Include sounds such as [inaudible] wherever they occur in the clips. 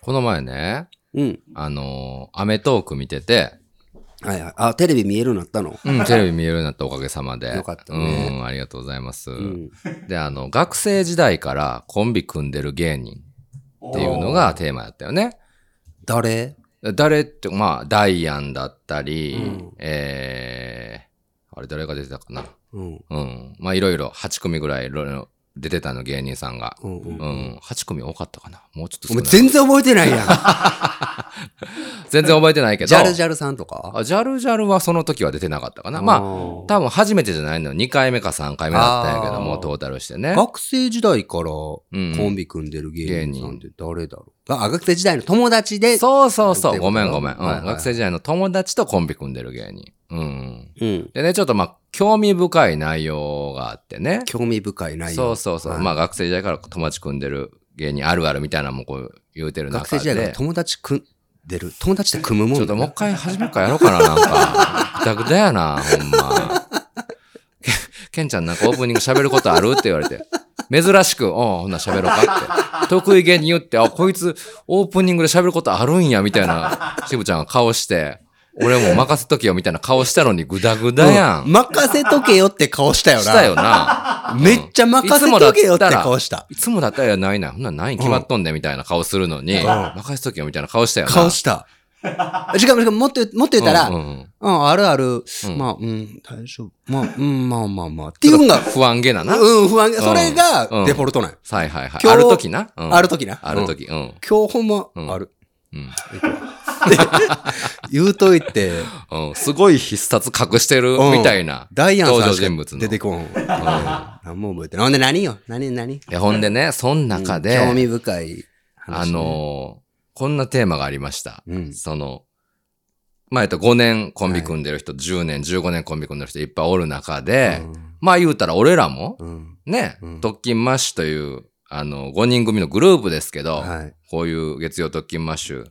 この前ね、うん。あのーアメトーク見てて、はいはい。あ、テレビ見えるようになったの？うん、テレビ見えるようになったおかげさまで。よかったねうん、ありがとうございます。うん。で、あの、学生時代からコンビ組んでる芸人っていうのがテーマやったよね。誰？誰って、まあ、ダイアンだったり、うんえー、あれ誰が出てたかな。うん。うん。まあ、いろいろ8組ぐらいいろいろ出てたの、芸人さんが。うんうんうん。8組多かったかな。もうちょっと。お前全然覚えてないやん。[laughs] 全然覚えてないけど。ジャルジャルさんとか？あジャルジャルはその時は出てなかったかな。まあ、あ多分初めてじゃないの。2回目か3回目だったんやけども、トータルしてね。学生時代からコうんンビ組んでる芸人さんって誰だろう？あ、学生時代の友達で。そうそうそう。ごめんごめん。うんはいはい学生時代の友達とコンビ組んでる芸人。うん。うん。でね、ちょっとまあ、興味深い内容があってね。興味深い内容。そうそうそう。はいまあ、学生時代から友達組んでる芸人あるあるみたいなのもこう言うてる中で。学生時代から友達組んでる。友達って組むもんちょっともう一回初めからやろうかな、なんか。ぐだぐだやな、ほんま。けケンちゃんなんかオープニング喋ることある？って言われて。珍しく、おうほんなら喋ろうかって。得意げに言って、あ、こいつオープニングで喋ることあるんや、みたいな、しぶちゃんが顔して、俺も任せとけよ、みたいな顔したのにグダグダやん。任せとけよって顔したよな。したよな。めっちゃ任せとけよって顔した。いつもだったらないな。ほんならないに決まっとんで、みたいな顔するのに、任せとけよ、みたいな顔したよな。顔した。[laughs] しかも、しかももっともっと言ったら、うんん、ううんうんあるある、うんまあ、うん、大丈夫。まあ、うん、まあまあまあ。っていうのが、不安げなな。うん、不安。それうんが、デフォルトなんよはいはいはい。ある時な。うんある時な。ある時。うん。今日ほんま、うんある。うん。[laughs] 言うといて、うん。すごい必殺隠してるうんみたいな。ダイアンさん登場人物の。出てこん。うん。何も覚えてない。ほんで何よ？何何？いや、ほんでね、そん中で、興味深い話ね、あのーこんなテーマがありました。うんその、まあ、えっと、5年コンビ組んでる人、10年、15年コンビ組んでる人いっぱいおる中で、まあ言うたら俺らも、うん。うん。ね、うん特勤マッシュという、あの、5人組のグループですけど、はい。こういう月曜特勤マッシュ、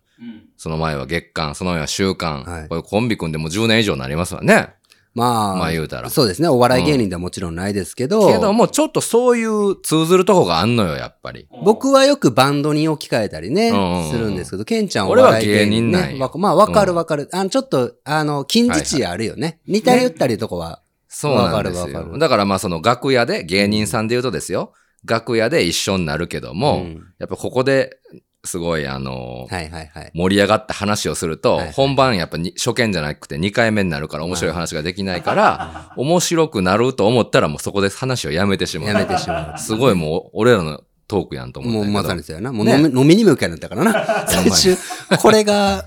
その前は月間、その前は週間、はいこういうコンビ組んでもう10年以上になりますわね。まあ、まあ言うたらそうですね。お笑い芸人ではもちろんないですけど、けども、ちょっとそういう通ずるとこがあんのよ、やっぱり。僕はよくバンドに置き換えたりね、うんうんうんするんですけど、ケンちゃん俺はお笑い芸人芸人なんまあ、わかるわかる。あの、ちょっと、あの、近似値あるよね。似たり寄ったりとこは。そうなんですよ。わかるわかるだからまあその楽屋で、芸人さんで言うとですよ、楽屋で一緒になるけども、うんやっぱここですごいあのはいはいはい。盛り上がった話をすると、はいはい本番やっぱに初見じゃなくて2回目になるから面白い話ができないから、面白くなると思ったらもうそこで話をやめてしまう。やめてしますごいもう俺らのトークやんとう。思ったけど。もうまさにそうやな。もうね飲み,、飲みにも行かないんだからな。[laughs] 最終、これが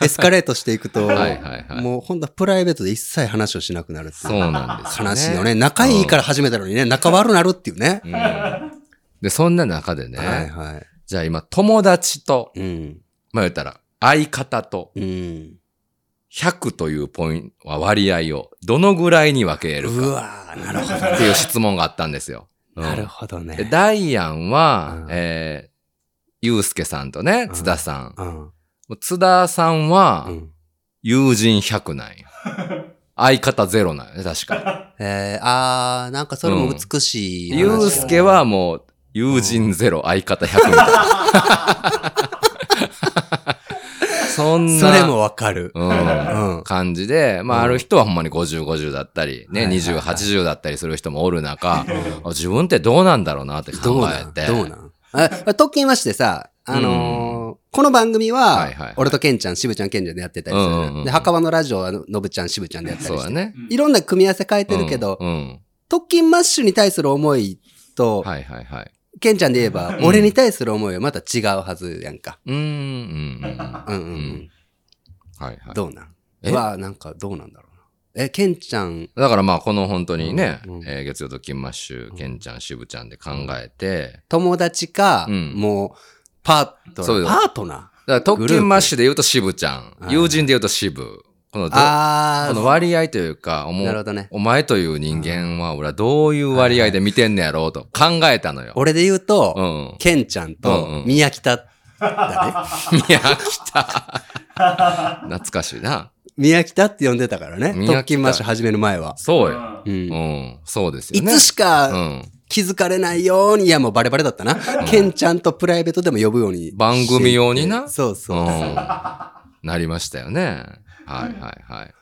エスカレートしていくと、はいはいはいもうほんとプライベートで一切話をしなくなるっていう。そうなんですよ、ね。悲しいよね。仲いいから始めたのにね、仲悪なるっていうね。うんで、そんな中でね、はいはい。じゃあ今友達と、うん。まあ言ったら相方とうん。100というポイント、割合をどのぐらいに分けるかうわーなるほど。っていう質問があったんですよ。うんなるほどでね。ダイアンは、うんえー、ゆうすけさんとね、うん津田さん。うん。津田さんは、うん。友人100なんよ。[laughs] 相方ゼロなんよね、確か。[laughs] えー、あー、なんかそれも美しいね、うすけはもう、友人ゼロ、相方100みたいな。[laughs] そんな。それもわかる。うんうん感じで、まあ、うんある人はほんまに50、50だったり、ね、はいはい20、80だったりする人もおる中、あ自分ってどうなんだろうなって考えて。どうなん？あ、特勤マッシュさ、あのーこの番組は、はいはいはい俺とケンちゃん、渋ちゃん、ケンちゃんでやってたりする。うんうんうんで、墓場のラジオは、のぶちゃん、渋ちゃんでやったりして。そうだね。いろんな組み合わせ変えてるけど、うん。うん特勤マッシュに対する思いと、はいはいはい。ケンちゃんで言えば、うん。俺に対する思いはまた違うはずやんか。うーん、うん、うんうん。はいはい。どうなん？え？うわなんかどうなんだろうな。え、ケンちゃん、だからまあ、この本当にね、えー月曜特勤マッシュ、ケンちゃん、渋ちゃんで考えて、友達か、うん。もう、パートナー。そうよ。パートナー？だから特勤マッシュで言うと渋ちゃん、はい友人で言うと渋。このこの割合というか、もうなるほどね。お前という人間は、俺はどういう割合で見てんねやろうと考えたのよ。俺で言うと、うん。ケンちゃんとん宮北だね。[laughs] 宮北。懐かしいな。宮北って呼んでたからね。特勤マッシュ始める前は。そうよ。う。うんん。そうですよいね。つしか、うん。気づかれないように、いやもうバレバレだったな。ケンちゃんとプライベートでも呼ぶように。番組用になそうそう。うん。なりましたよね。はいはいはい。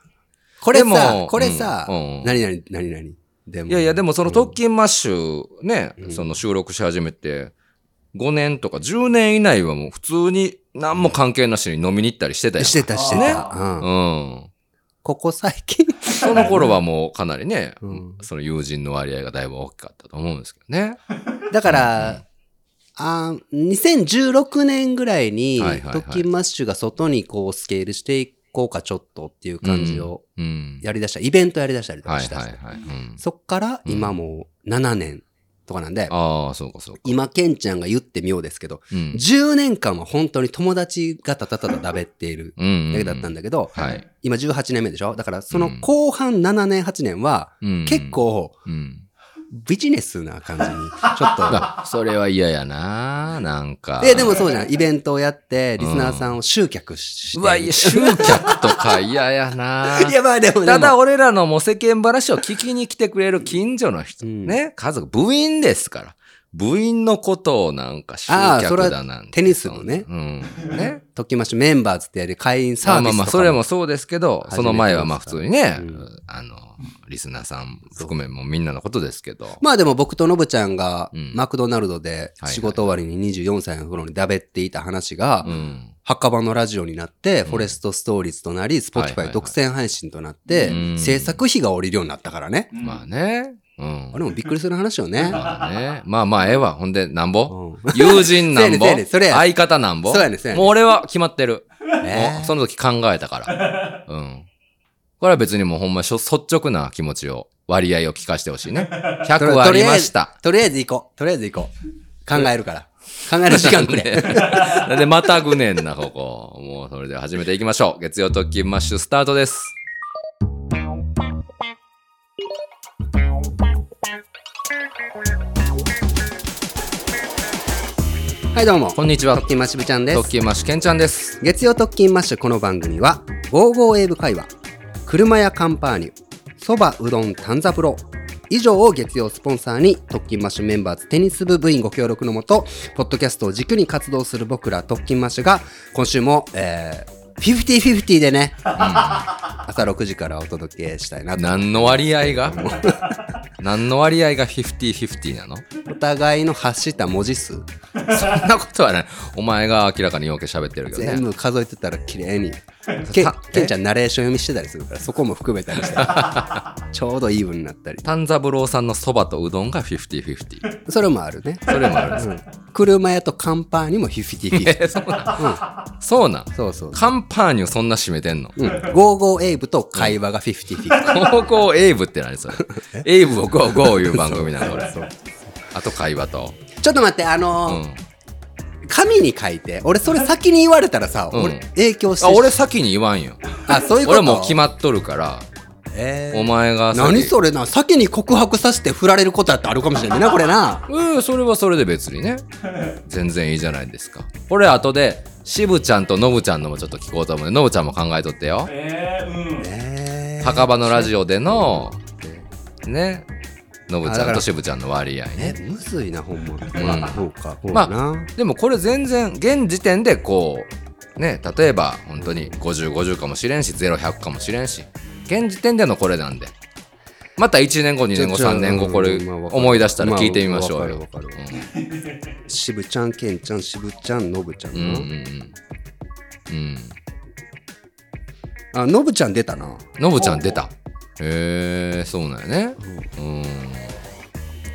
これも、これさ、何々、何々。でもいやいや、でもその特勤マッシュね、うんその収録し始めて、5年とか10年以内はもう普通に何も関係なしに飲みに行ったりしてたよ。してたしてねた。うんうん。ここ最近。その頃はもうかなりね、うんその友人の割合がだいぶ大きかったと思うんですけどね。だから、あー2016年ぐらいに、特勤マッシュが外にこうスケールしていこうかちょっとっていう感じをうん。やり出した、イベントやり出したりとはかした。いはいはい。うん、そっから今もう7年とかなんで、ああ、そうかそうか。今、ケンちゃんが言ってみようですけど、うん。10年間は本当に友達がただただだべっているうん。だけだったんだけど、はい。今18年目でしょ？だからその後半7年、8年はうん結、構うん。ビジネスな感じに、[laughs] ちょっと。あそれは嫌やななんか。え、でもそうじゃん。イベントをやって、リスナーさんを集客して。うわ、いや、集客とか嫌やな [laughs] いや、まあでも、でもただ、俺らのもう世間話を聞きに来てくれる近所の人、うんね、家族、部員ですから。部員のことをなんか集客だなんて。テニスのねうん。ね。ときましメンバーズってやる会員サービスとかまあまあまあ、それもそうですけど、その前はまあ普通にね、うんあの、リスナーさん含めもみんなのことですけど。まあでも僕とノブちゃんがうんマクドナルドではい仕事終わりに24歳の頃にだべっていた話がう、ん。墓場のラジオになって、フォレストストーリーズとなり、スポティファイ独占配信となってう、ん制作費が降りるようになったからね。まあね。うんあ。れもびっくりする話よね。まあね。まあまあ、ええわ。ほんで、なんぼ？うん友人なんぼ？ねね相方なんぼ？そうやねんそうやねんもう俺は決まってる。えもうその時考えたから。うん。これは別にもうほんましょ率直な気持ちを、割合を聞かせてほしいね。100はありました。とりあえず行こう。とりあえず行こう。考えるから。考える時間くれ。[laughs] で、でまたぐねんな、ここ。もうそれでは始めていきましょう。月曜特勤マッシュスタートです。はい、どうも。こんにちは特。勤マッシュ部ちゃんです特。勤マッシュケンちゃんです。月曜特勤マッシュこの番組は、ゴーゴーエーブ会話、車屋カンパーニュ、そばうどん丹三郎、以上を月曜スポンサーに、特勤マッシュメンバーズテニス部部員ご協力のもと、ポッドキャストを軸に活動する僕ら特勤マッシュが、今週も、えー、50-50でね、朝6時からお届けしたいなと。何の割合が？[laughs] 何の割合が50-50なの？お互いの発した文字数、そんなことはない。お前が明らかにようけ喋ってるけどね。全部数えてたら綺麗に。[laughs] けたケンちゃんナレーション読みしてたりするから、そこも含めたりして、[laughs] ちょうどイーブンになったり。丹三郎さんのそばとうどんが50-50。それもあるね。それもあるんですか、車屋とカンパーにも50-50。えそうなん、そうなんそうそう。カンパーニュそんな締めてんの？うん。ゴーゴーエイブと会話が50-50。ゴーゴーエイブって何それ？エイブをゴーゴーいう番組なの。俺あと会話と。ちょっと待って、あうのーん。紙に書いて、俺それ先に言われたらさ、うん。俺影響して。あ俺先に言わんよ。あ、そういうこと？俺もう決まっとるからえー。お前が先何それな、先に告白させて振られることだってあるかもしれないな、これな。うんそれはそれで別にね。全然いいじゃないですか。俺後で渋ちゃんとノブちゃんのもちょっと聞こうと思うのでノブちゃんも考えとってよえー、うん。えー墓場のラジオでのねノブちゃんと渋ちゃんの割合えね、むずいな、ほんま。んそうか、まあな。でもこれ全然現時点でこうね例えば本当に5050かもしれんし0100かもしれんし現時点でのこれなんでまた1年後2年後ちょ3年後これ思い出したら聞いてみましょうよ。まあわかる。わか渋ちゃん、ケンちゃん、渋ちゃん、ノブちゃんうん。うん。あ、ノブちゃん出たな。ノブちゃん出た。へえそうなんやね。うん。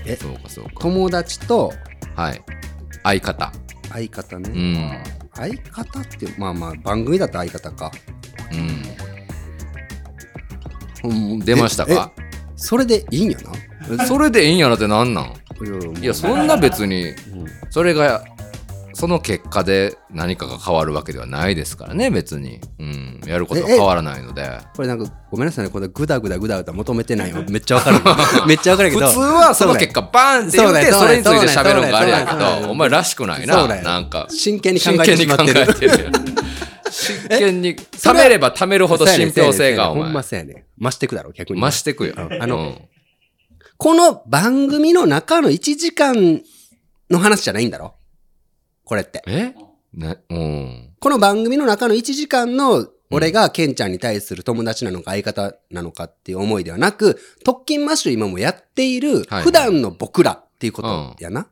えそうかそうか。友達とはい。相方。相方うね。ん。相方って、まあまあ、番組だと相方か。うん。出ましたか？ええそれでいいんやな。それでいいんやなってなんなん？いやそんな別にうん。それがその結果で何かが変わるわけではないですからね別に、うん、やることはええ。変わらないので。これなんか、ごめんなさいね、これグダグダグダグダ求めてないよ。めっちゃわかる。[laughs] めっちゃわかるけど。普通はその結果バーンって言ってそれについて喋るのがあれやけどお前らしくないな。なんか真剣に考真えて剣に考しまってる。真剣に貯めれば貯めるほど信憑性がお前ほんまそうやね。増してくだろ、逆に。増してくよ、あのうんこの番組の中の1時間の話じゃないんだろ？これって。え？ね、うん。この番組の中の1時間の俺がケンちゃんに対する友達なのか相方なのかっていう思いではなく、特勤マッシュ今もやっているはい普段の僕らっていうことやな。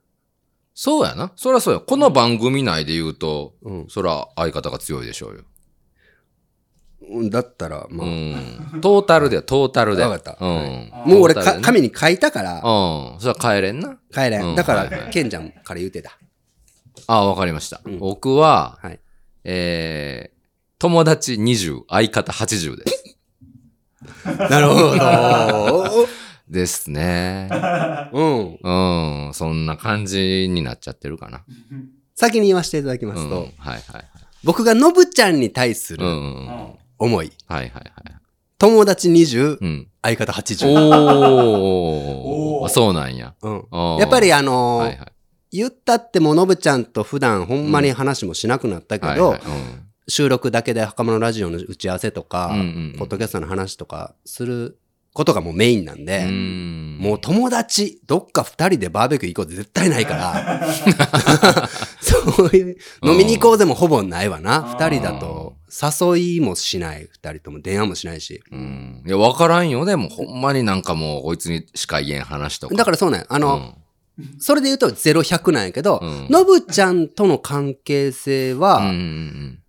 そうやな。そりゃそうや。この番組内で言うと、うんそりゃ相方が強いでしょうよ。うん。だったら、まうあ、ん。トータルで、トータルで。わかったうん。もう俺ね紙に書いたからうん。それは帰れんな。帰れ。うんだかはいはいら、ケンちゃんから言うてた。あわかりました。うん僕は、はい。えー、友達20、相方80です。[laughs] なるほど。ですね。[laughs] うん。うん。そんな感じになっちゃってるかな。[laughs] 先に言わせていただきまうん。すと、はいはいはい。僕がノブちゃんに対するうんうんうん。はい思い。はいはい。友達20、うん。相方80。おー。[laughs] そうなんや。うんやっぱりあのーはいはい。言ったってもうノブちゃんと普段ほんまに話もしなくなったけど、はいはいうん収録だけで袴のラジオの打ち合わせとか、うんうんうんポッドキャストの話とかすることがもうメインなんで、うんもう友達、どっか二人でバーベキュー行こうって絶対ないから、[laughs] そういう、飲みに行こうでもほぼないわな。うん二人だと、誘いもしない、二人とも電話もしないし。うん。いや、わからんよ。でも、ほんまになんかもう、こいつにしか言えん話とか。だからそうなんやあの、それで言うと0100なんやけどうん、ノブちゃんとの関係性は、うん、うんうん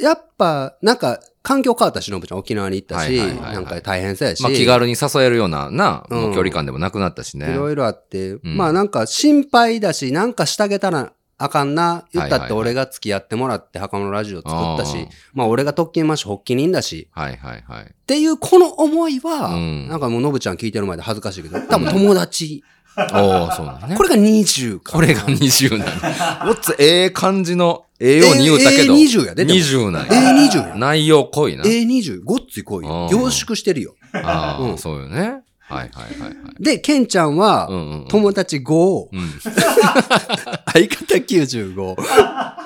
やっぱ、なんか、環境変わったし、ノブちゃん沖縄に行ったし、はいはいはいはい。なんか大変そうやし、まあ、気軽に誘えるような、な、距離感でもなくなったしね。いろいろあって、ん。まあなんか心配だし、なんかしてあげたらあかんな。言ったって俺が付き合ってもらって袴のラジオ作ったし、まあ俺が特勤マッシュ発起人だし、はいはいはい。っていうこの思いは、うんなんかもうノブちゃん聞いてる前で恥ずかしいけど、多分友達。[laughs] おー、そうなんね。これが20か。これが20なの。[laughs] おっつ、ええ感じの、ええように言うたけど。ええ20やででも20なんや。A20 や。内容濃いな。A20、ごっつい濃いよ。うん凝縮してるよ。ああ、うんそうよね。はいはいはいはい。で、ケンちゃんは、うんうんうん友達5、うん。[laughs] 相方95。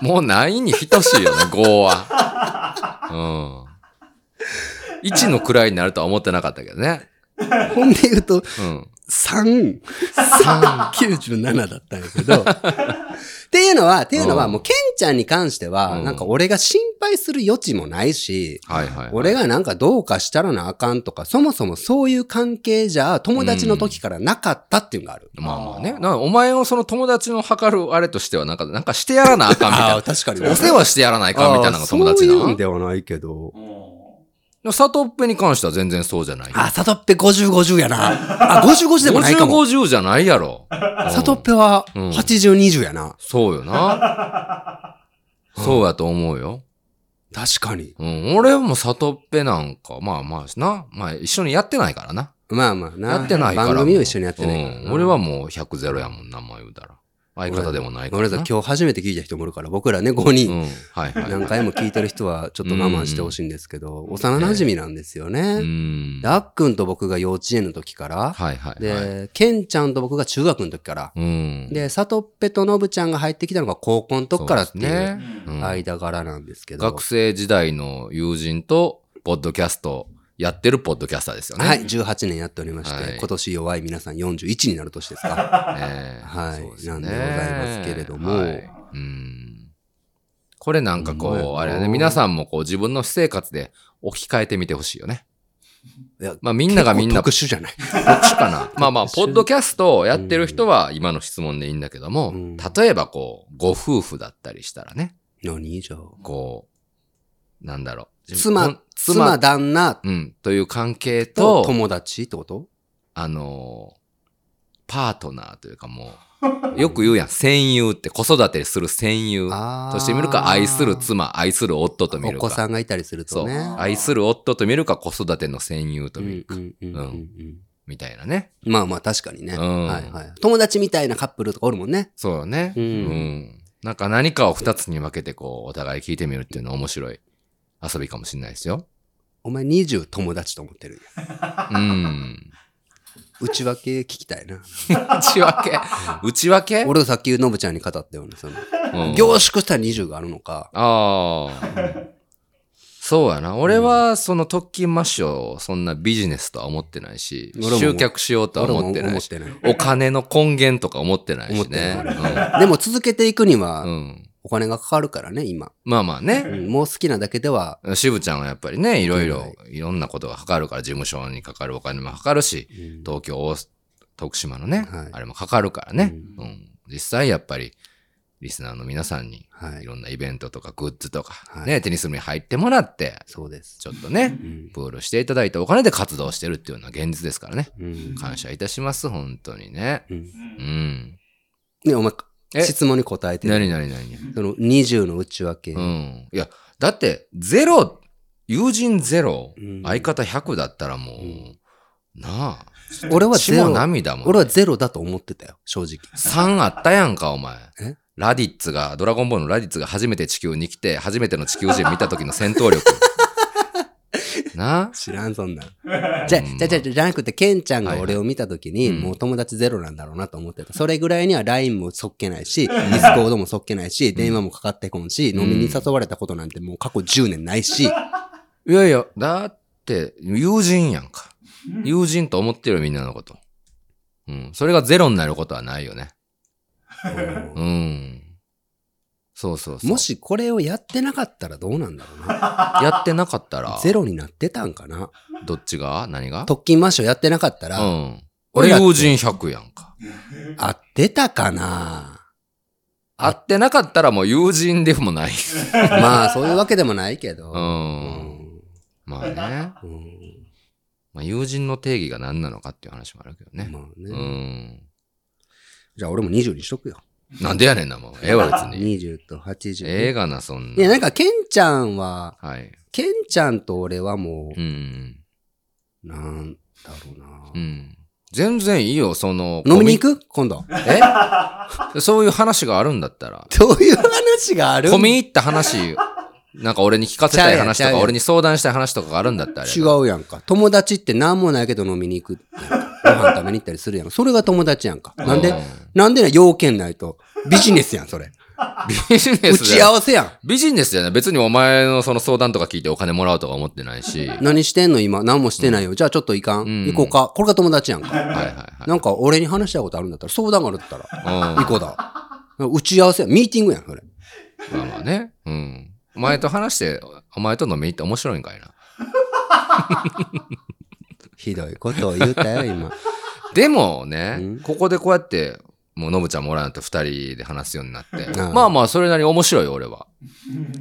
もうないに等しいよね、5は。うん。1の位になるとは思ってなかったけどね。ほんで言うと、うん。3、3、97だったんやけど。っていうのは、っていうのは、うんもう、ケンちゃんに関しては、うんなんか俺が心配する余地もないし、はいはい、はい。俺がなんかどうかしたらなあかんとか、そもそもそういう関係じゃ友達の時からなかったっていうのがある。まあまあね。なお前をその友達の測るあれとしては、なんか、なんかしてやらなあかんみたいああ、な。[laughs] 確かにお世話してやらないかんみたいなのが友達な。そういうんではないけど。でもサトッペに関しては全然そうじゃない。あ、サトッペ50、50やな。あ、50、50でもないか50、も。50じゃないやろ。サトッペはうん80、20やな。そうよな。[laughs] そうやと思うよ。確かに。うん。俺もサトッペなんか、まあまあな。まあ一緒にやってないからな。まあまあな。やってないから。番組を一緒にやってないからな。うん。俺はもう100ゼロやもんな、もう言うたら。相方でもないからな。ごめんなさい、今日初めて聞いた人もいるから、僕らね、5人。うん。はいはい。何回も聞いてる人はちょっと我慢してほしいんですけど、幼馴染なんですようね。ん。であっくんと僕が幼稚園の時から、はいはいはい。で、ケンちゃんと僕が中学の時から、うん。で、サトッペとノブちゃんが入ってきたのが高校の時からっていそう間柄なんですけど。学生時代の友人と、ポッドキャスト、やってるポッドキャスターですよね。はい、18年やっておりまして、はい今年弱い皆さん41になる年ですか。ええはいねなんでございますけれどもはいうん。これなんかこう、あれやね、皆さんもこう自分の私生活で置き換えてみてほしいよね。いやまあみんながみんな特殊じゃない？特殊かな。[laughs] まあまあ、ポッドキャストをやってる人は今の質問でいいんだけども、うん例えばこう、ご夫婦だったりしたらね、何？じゃあこう、なんだろう。妻、妻、旦那うん、という関係とと、友達ってこと？あのーパートナーというかもう、[laughs] よく言うやん、戦友って子育てする戦友として見るか、愛する妻、愛する夫と見おるか。子さんがいたりするそうとね。。愛する夫と見るか、子育ての戦友とうん見るか、うんうんうんうんみたいなね。まあまあ確かにね。うんはいはい。友達みたいなカップルとかおるもんね。そうよね。うんうんなんか何かを二つに分けてこう、お互い聞いてみるっていうのは面白い遊びかもしれないですよ。お前20友達と思ってる。うん。内訳聞きたいな。内訳？内訳？俺がさっきノブちゃんに語ったような、その、うん凝縮した20があるのか。ああ。そうやな。俺は、その特勤マッシュをそんなビジネスとは思ってないし、集客しようとは思ってないし、お金の根源とか思ってないしね。でも続けていくにうん。はうん。お金がかかるからね、今。まあまあね。うんもう好きなだけでは、渋ちゃんはやっぱりね、いろいろは、いろんなことがかかるから、事務所にかかるお金もかかるし、東京、大徳島のね、はいあれもかかるからね、ううん実際やっぱり、リスナーの皆さんに、はいい。ろんなイベントとかグッズとか、はいね、テニス部に入ってもらって、そうです。ちょっとね、うんプールしていただいたお金で活動してるっていうのは現実ですからね。うん。感謝いたします、本当にね。うんうん。ね、お前、え質問に答えてなる。になになにその20の内訳。うん。いや、だって、ゼロ、友人ゼロ、うん相方100だったらもう、なあ。俺はゼロ。涙も。俺はゼロだと思ってたよ、正直。3あったやんか、お前え？ラディッツが、ドラゴンボールのラディッツが初めて地球に来て、初めての地球人見た時の戦闘力。なあ知らん、そんなん。[laughs] じゃ、じゃ、じゃ、じゃなくて、ケンちゃんが俺を見たときに、もう友達ゼロなんだろうなと思ってた。それぐらいには [laughs] LINE もそっけないし、[laughs] ディスコードもそっけないし、電話もかかってこんし、飲みに誘われたことなんてもう過去10年ないし、いやいや、だって、友人やんか。友人と思ってるよみんなのこと。うん。それがゼロになることはないよね。うん。そうそうそう。もしこれをやってなかったらどうなんだろうな。[laughs] やってなかったら、ゼロになってたんかな。どっちが？何が？特勤マッシュやってなかったら、うん。俺友人100やんか。合ってたかな。会ってなかったらもう友人でもない。[laughs] まあ、そういうわけでもないけど。う。うんまあね。うんまあ、友人の定義が何なのかっていう話もあるけどね。まあうね。ん。じゃあ俺も20にしとくよ。なんでやねんな、もう。ええわ、[laughs] 別に。20と80。ええがな、そんいや、な。なんか、ケンちゃんは、はい。ケンちゃんと俺はもうん。う、なんだろうな。うん。全然いいよ、その。飲みに行く？今度。え？そういう話があるんだったら。どういう話がある？込み入った話、なんか俺に聞かせたい話とか、俺に相談したい話とかがあるんだったら。違うやんか。友達って何もないけど飲みに行く。ご飯食べに行ったりするやん。それが友達やんか。なんで？うんなんでな、要件ないと。ビジネスやん、それ。ビジネ打ちスじゃん。合わせやん。ビジネスじゃない。別にお前のその相談とか聞いてお金もらうとか思ってないし。はい何してんの今？何もしてないよ。じゃあちょっといかん。ん行こうか。これが友達やんか。はいはい。なんか俺に話したいことあるんだったら、相談があるんだったら、うん行こうだ。打ち合わせやん。ミーティングやん、それ。まあまあね。うん。お前と話して、お前と飲みに行って面白いんかいな。ひどいことを言うたよ、今。[laughs] でもね、うん？ここでこうやって、もうノブちゃんもおらんと二人で話すようになって。まあまあ、それなりに面白いよ、俺は。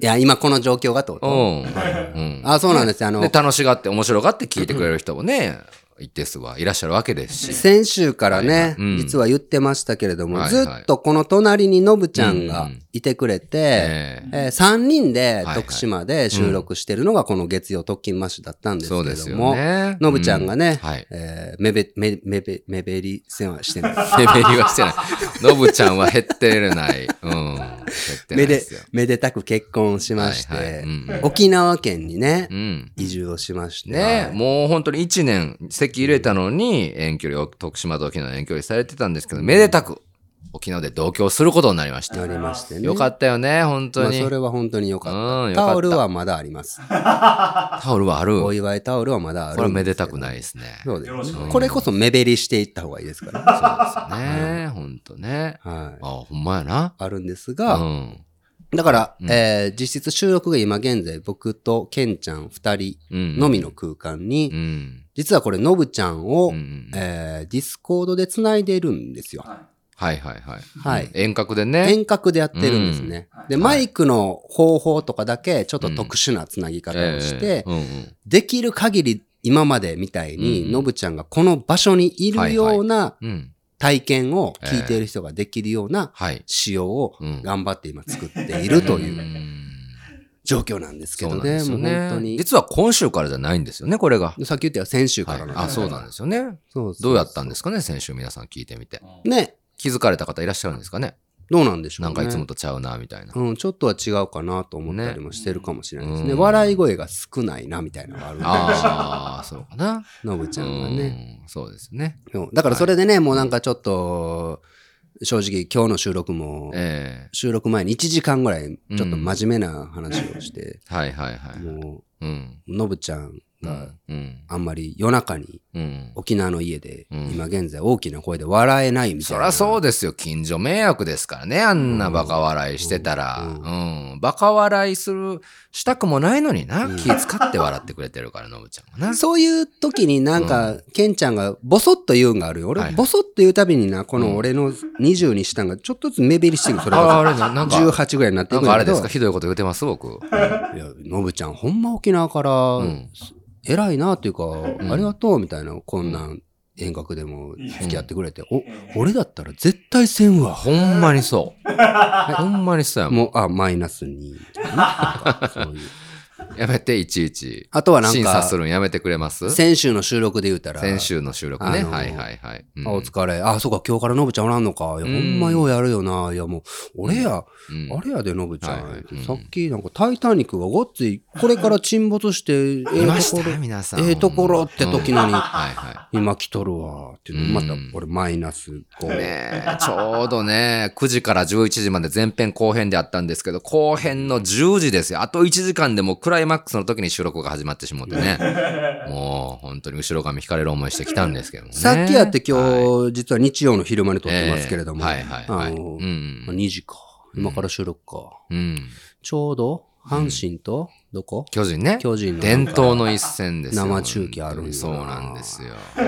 いや、今この状況がってこうとん。うん。あ、そうなんですよ。あので、、楽しがって、面白がって聞いてくれる人もね、一定数はいらっしゃるわけですし。先週からはいはねい、うん実は言ってましたけれども、はいずっとこの隣にのぶちゃんがうんいてくれて、えええ3人ではい徳島で収録してるのがこの月曜特勤マッシュだったんですけれども、ね。のぶちゃんがね、うんはい。えーめべ、め、めべ、めべりせんはしてない。レベルはしてない。[laughs] ノブちゃんは減ってない。うん。めでめでたく結婚しましはいはい。てうんうん、沖縄県にねう、ん。移住をしまして、ねもう本当に1年、席入れたのに遠距離を、徳島と沖縄の遠距離されてたんですけど、めでたく沖縄で同居することになりました。なりましてね。よかったよね、本まあ、当に。それは本当によかった。うんよかったタオルはまだあります。タオルはある？お祝いタオルはまだある。これはめでたくないですね。そうですねよろしくお願いしますこれこそ目減りしていった方がいいですから。そうですね。本当ね。はい。あ、ほんまやな。あるんですうが、ん。だから、うんえー実質収録が今現在僕とケンちゃん二人うん。のみの空間に、うん。実はこれノブちゃんを、うんうんえーディスコードで繋いでるんですよ。はいはいはい。はい遠隔でね。遠隔でやってるんですね。で、マイクの方法とかだけちょっと特殊な繋ぎ方をして、できる限り今までみたいに、うんノブちゃんがこの場所にいるようなうん。体験を聞いている人ができるようなはい。仕様をうん頑張って今作っているといううん状況なんですけそうどね。もうね。本当に。実は今週からじゃないんですよね、これが。さっき言ったよ、先週かはいらなんですあ、そうなんですよね。そうそうどうやったんですかね、先週皆さん聞いてみて。ね。気づかれた方いらっしゃるんですかね？どうなんでしょうね。なんかいつもとちゃうな、みたいな。うん、ちょっとは違うかなと思ったりもしてるかもしれないですね。ねうん笑い声が少ないな、みたいなのがあるんで、ああ、そうかな。ノブちゃんがね。うんそうですね。そうだからそれでね、もうなんかちょっと、正直今日の収録も、え収録前に1時間ぐらいちょっと真面目な話をして、えはいはいはい。もううん。のぶちゃんうあんまり夜中にうん。沖縄の家でうん今現在大きな声で笑えないみたいな。そりゃそうですよ。近所迷惑ですからね。あんなバカ笑いしてたら。ううんん。バカ笑いする、したくもないのにな。気使って笑ってくれてるから、のぶちゃんはな。そういう時になんか、ケンちゃんがボソッと言うんがあるよ。俺、ボソッと言うたびにな、この俺の20にしたんがちょっとずつ目減りしていく。それあがあれな、なんか、18ぐらいになっていくんだけど。あれですか？ひどいこと言ってます僕。いや、のぶちゃん、ほんま沖縄から、ん偉いなっていうか、んありがとうみたいな、こんなん遠隔でも付き合ってくれて、お、俺だったら絶対せんわ。ほんまにそう。[laughs] ほんまにそうやもん。もう、あ、マイナスに。[laughs] なんかそういうやめて、いちいち。あとはなん審査すか、るんやめてくれます？先週の収録で言うたら、先週の収録ね。あのーはいはいはい。うんあ、お疲れ。あ、そうか、今日からのぶちゃんおらんのか。いや、ほんまようやるよな。いや、もう、俺や、うんあれやで、のぶちゃん。はいさっき、なんか、タイタニックがごっつい、これから沈没して、ええところ、皆さん。ええところって時のにうんはいは今来とるわ。っていうの、またうん、俺、マイナス5。い。ねえ、ちょうどね、9時から11時まで前編後編であったんですけど、後編の10時ですよ。あと1時間でもライマックスの時に収録が始まってしもってね。[laughs] もう、本当に後ろ髪引かれる思いしてきたんですけどね。さっきやって今はい日、実は日曜の昼間に撮ってますけれども、ええはいはいはい。あのうんまあ2時か。今から収録か。うん。ちょうど、阪神と、どこ？巨人ね。巨人の伝統の一戦ですよ。生中継あるんよなそうなんですよ。[laughs]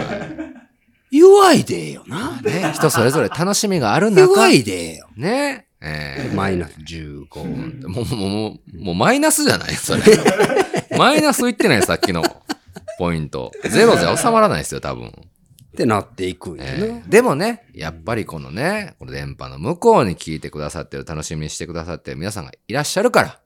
弱いでよな。ね、人それぞれ楽しみがある中。弱いでよ。ね。えマイナス15。ーもう、もう、もう、もうマイナスじゃないそれ。マイナスいってないさっきのポイント。ゼロじゃ収まらないですよ、多分。ってなっていくんやえな。ーでもね、やっぱりこのね、この電波の向こうに聞いてくださってる、楽しみにしてくださってる皆さんがいらっしゃるから、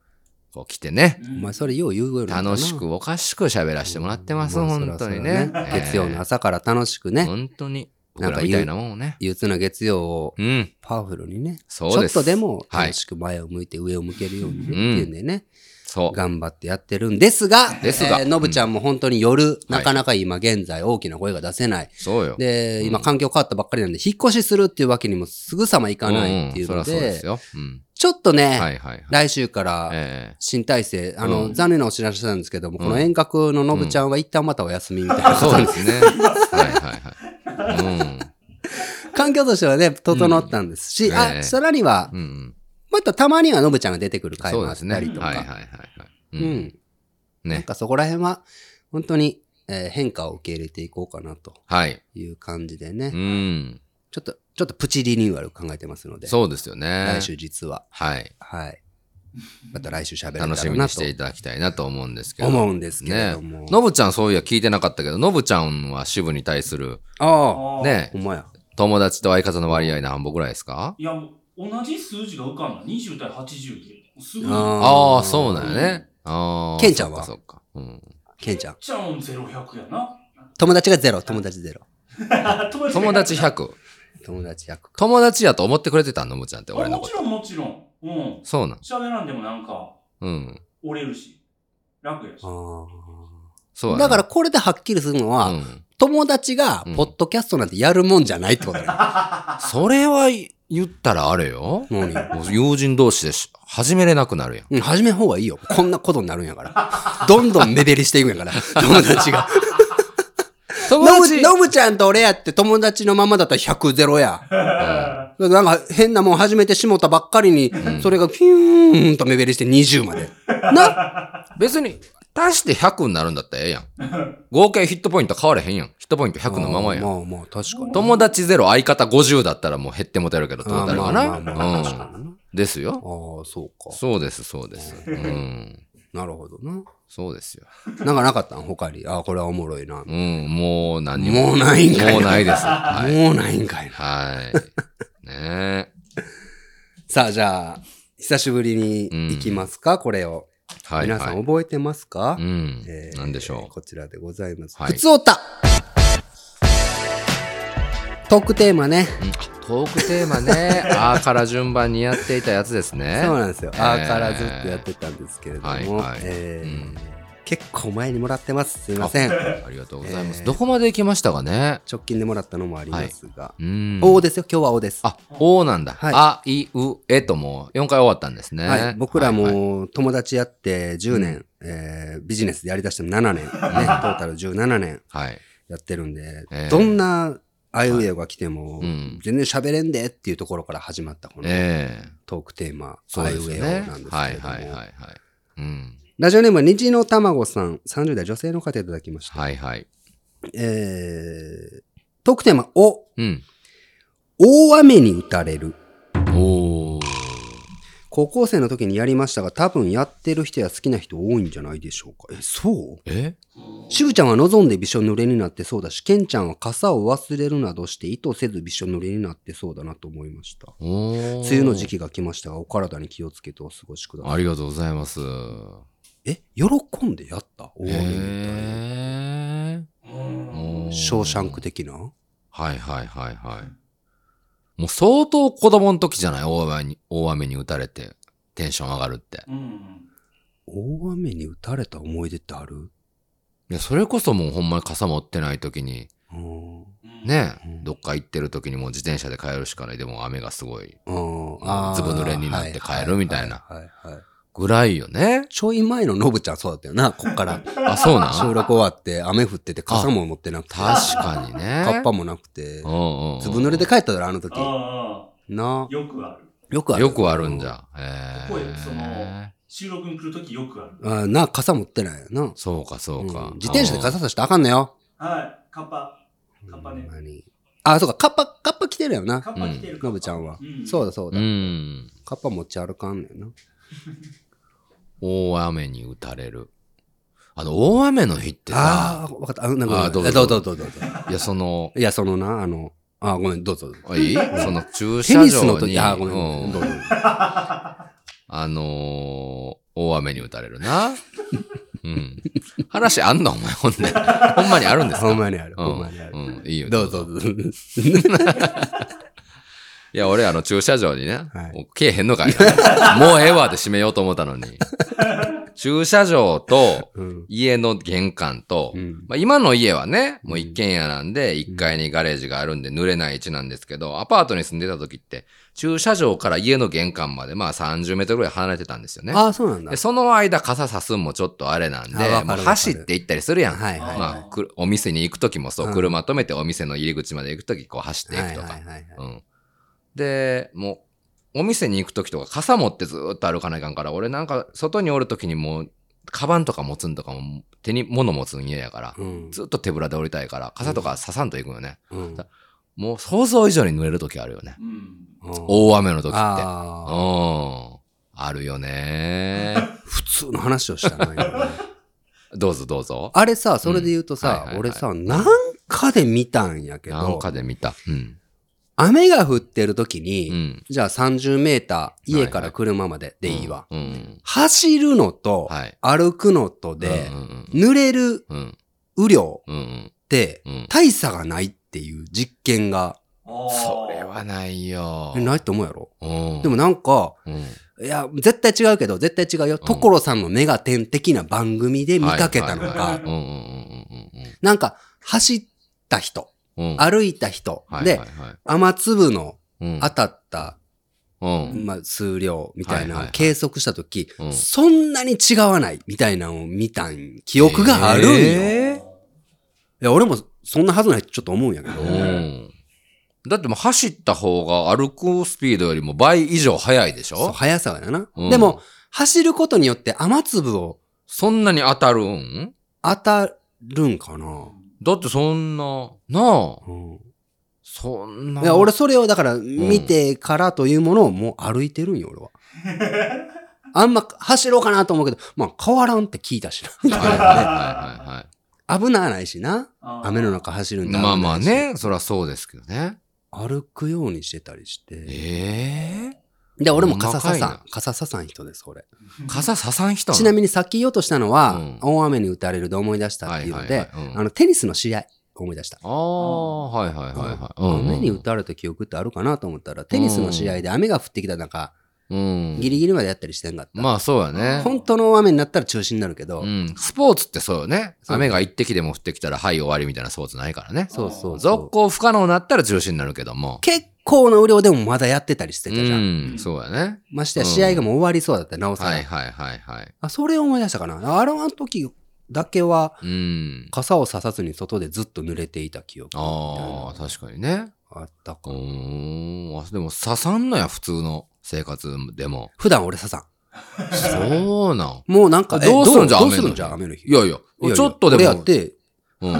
こう来てね、お前それよう言うより楽しくおかしく喋らせてもらってます、まあ本当にね月曜の朝から楽しくね、本当に。なんか僕らみたいなもんをね。憂鬱な月曜をうん。パワフルにね、ちそうですょっとでもはい楽しく前を向いて上を向けるようにね、ってうんいうんでね、そう。頑張ってやってるんですが、ですがえーのぶちゃんも本当に夜、はいなかなか今現在大きな声が出せない。そうよ。で、今環境変わったばっかりなんで、引っ越しするっていうわけにもすぐさまいかないっていうのですで、よ。うん。ちょっとね、はいはいはい。来週からえ新体制、あの、うん残念なお知らせなんですけども、この遠隔ののぶちゃんは一旦またお休みみたいなそうですね。はいはいはい。うん。環境としてはね、整ったんですし、あ、えさらにはう、ん。またたまにはのぶちゃんが出てくる回もあっ。たりとか、はいはいはいはい。うう。ん。なんね。かそこら辺は、本当に、えー変化を受け入れていこうかなとはい。いう感じでね、うん。ちょっと、ちょっとプチリニューアル考えてますので、そうですよね。来週実は、はい。はい。また来週喋れたら楽しみにしていただきたいなと思うんですけど。思うんですけども。のぶちゃんそういや聞いてなかったけど、のぶちゃんは支部に対する、ああ、ねほ、んまや。友達と相方の割合何本ぐらいですか？いや、同じ数字が浮かんだ。20対80で。すごい。あああ、そうなんやね。ああ。ケンちゃんは？そっか。うん。ケンちゃん。じゃあもう0100やな。友達がゼロ、友達ゼロ。[laughs] 友達100。友達100か。友達やと思ってくれてたの？ぶちゃんってあ俺のこと。もちろんもちろん。うん。そうなん。喋らんでもなんか、うん。折れるし。楽やし。あそうやなあだから、これではっきりするのは、うん。友達がうんポッドキャストなんてやるもんじゃないってことだよ。[laughs] それは言ったらあれよ。何？もう友人同士でし始めれなくなるやん。うん、始めん方がいいよ。こんなことになるんやから。どんどん目減りしていくんやから。友達が。友のぶ、のぶちゃんと俺やって友達のままだったら100ゼロや。なんか変なもん始めてしもたばっかりに、それがピューンと目減りして20まで。な別に、足して100になるんだったらええやん。合計ヒットポイント変われへんやん。ヒットポイント100のままやん。まあまあ、確かに。友達ゼロ、相方50だったらもう減ってもてるけど、トータルがな。あまあまあまあ確かにうん。ですよ。ああ、そうか。そうです、そうです。[laughs] うん。なるほどな。そうですよ。[laughs] なんかなかったん？他に？ああ、これはおもろいな。うん、もう何も。もうないんかいなもうないです。はい。もうないんかいな。はい。ねさあ、じゃあ、久しぶりに行きますか、これを。え。はい。皆さんはい覚えてますか、うんえ。ーなんでしょこちらでございます。はいふつおたトークテーマね。トークテーマね。[laughs] あーから順番にやっていたやつですね。そうなんですよ。えーあーからずっとやってたんですけれども、はいはいえーうん結構前にもらってます。すいません。ありがとうございます。えーどこまで行きましたかね？直近でもらったのもありますが。うん。おですよ、今日はおです。あ、おなんだ。はいあ、い、う、えともう4回終わったんですね。はい、僕らはいはいも友達やって10年、えービジネスでやりだしても7年、ね、[laughs] トータル17年はい。やってるんで、えーどんなあいうえおが来ても、うん全然喋れんでっていうところから始まったこのええトークテーマ、あいうえお。なんですけれども、はいはいはい。ラジオネームは虹の卵さん、30代女性の方いただきました。はいはい。えー、トークテーマ、お、うん。大雨に打たれる。おー。高校生の時にやりましたが、多分やってる人や好きな人多いんじゃないでしょうか。え、そう？え？渋ちゃんは望んでびしょ濡れになってそうだし、ケンちゃんは傘を忘れるなどして意図せずびしょ濡れになってそうだなと思いました。梅雨の時期が来ましたが、お体に気をつけてお過ごしください。ありがとうございます。え、喜んでやった？大雨に打たれる。へー。おーショーシャンク的な？はいはいはいはい。もう相当子供の時じゃない？大雨に、大雨に打たれてテンション上がるって。うん。大雨に打たれた思い出ってある？いや、それこそもうほんまに傘持ってない時に、うん。ね、うんどっか行ってる時にもう自転車で帰るしかない。でも雨がすごいずぶ濡れになって帰るみたいなはいはいはいはいぐらいよね。ちょい前のノブちゃんそうだったよな、こっから。[laughs] あ、そうなん？収録終わって雨降ってて傘も持ってなくて。確かにね。カッパもなくてう。んうんうん。ずぶ濡れで帰っただろ、あの時。あなあ、よくある。よくある。よくあるんじゃ。へここへ、そのえ。、収録に来るときよくある。あな、傘持ってないよな。そうかそうかうん。自転車で傘さしてあかんのよ。はい、カッパ。カッパねあ、そうか、カッパ、カッパ着てるよなカ。ッパ来てる。ノブちゃんはそうだそうだ。ん。カッパ持ち歩かんねんな。[laughs] 大雨に打たれる。あの、大雨の日ってさ、ああ、わかった。あなんか、あどうぞえどうぞどうぞ。いや、その、いや、そのな、あの、あごめん、どうぞ。あいい？その駐テ車場に、ニスの時、あごめんうんどうぞ。あのー、大雨に打たれるな。うん。話あんの？お前、ほんで。ほんまにあるんですか？ほんまにある。うんほんまにある。うん、いいよ。どうぞどうぞ。[laughs] いや、俺、あの、駐車場にね、はいもうけえへんのかいな。[laughs] もうええわで閉めようと思ったのに。[laughs] 駐車場と、うん。家の玄関と、うんまあ、今の家はね、もう一軒家なんで、1階にガレージがあるんで濡れない位置なんですけど、アパートに住んでた時って、駐車場から家の玄関まで、まあ30メートルぐらい離れてたんですよね。ああ、そうなんだで。その間傘さすんもちょっとあれなんであわかる、もう走って行ったりするやん。はいはいまあ、くお店に行く時もそう、うん車止めてお店の入り口まで行く時こう走っていくとかはい。はいはいはいうん。で、もう、お店に行く時とか傘持ってずーっと歩かないかんから、俺なんか外におる時にもう、カバンとか持つんとかも手に物持つん嫌やから、うん。ずっと手ぶらで降りたいから、傘とか刺さんと行くよね。うんもう想像以上に濡れる時あるよね。うん。大雨の時って。うん。ああ。あるよね。[laughs] 普通の話をしたな、今 [laughs] ねどうぞどうぞ。あれさ、それで言うとさ俺さ、なんかで見たんやけなんど、かで見た。うん。雨が降ってる時うに、ん。じゃあ30メーター、家から車まででいいわ。うん。走るのとはい。歩くのとでう、ん濡れる。雨量。ってうん。大差がないっていう実験が、それはないよ。えないと思うやろ？うん。でもなんか、うん、いや、絶対違うけど、絶対違うよ。所さんのメガテン的な番組で見かけたのがなんか、走った人。歩いた人で雨粒のうん当たった、うん。まあ、数量みたいな計測したときうん、そんなに違わないみたいなのを見たん、記憶があるんよ。えいや、俺もそんなはずないってちょっと思うんやけど。うん。だってもう走った方が歩くスピードよりも倍以上速いでしょ？速さがやな。うんでも、走ることによって雨粒をそんなに当たるん？当たるんかな。だってそんな、なあ、うんそんな。いや、俺それをだから見てからというものをもう歩いてるんよ、俺は。[laughs] あんま走ろうかなと思うけど、まあ変わらんって聞いたしはいはいはいはいはな。危ないしな。雨の中走るんい。だ。まあまあ。ね、そりゃそうですけどね。歩くようにしてたりして。ええで、俺も傘ささ。ん傘ささん人です、俺。[laughs] 傘ささん人ちなみにさっき言おうとしたのは、うん大雨に打たれるで思い出したっていうので、あの、テニスの試合、思い出した。ああ、はいはいはいはい。雨に打たれた記憶ってあるかなと思ったら、テニスの試合で雨が降ってきた中、うん。ギリギリまでやったりしてんかった。まあそうやね。本当の雨になったら中止になるけど、うん。スポーツってそうよね。雨が一滴でも降ってきたら、はい、終わりみたいなスポーツないからね。そうそうそう続行不可能になったら中止になるけども。結構な雨量でもまだやってたりしてうたじゃん。ん。そうやね。ましてや試合がもう終わりそうだったらなおさら。はいはいはいはい。あ、それを思い出したかな。あの時だけはうん。傘をささずに外でずっと濡れていた記憶ああ、確かにね。あったかう。ーん。あでも刺さんのや、普通の生活でも。普段俺ささん。そうなん。もうなんか、えどうするんじゃ雨の日どうするんじゃ雨の日。いやいや、いやいやちょっとでも。俺やって、うん。ち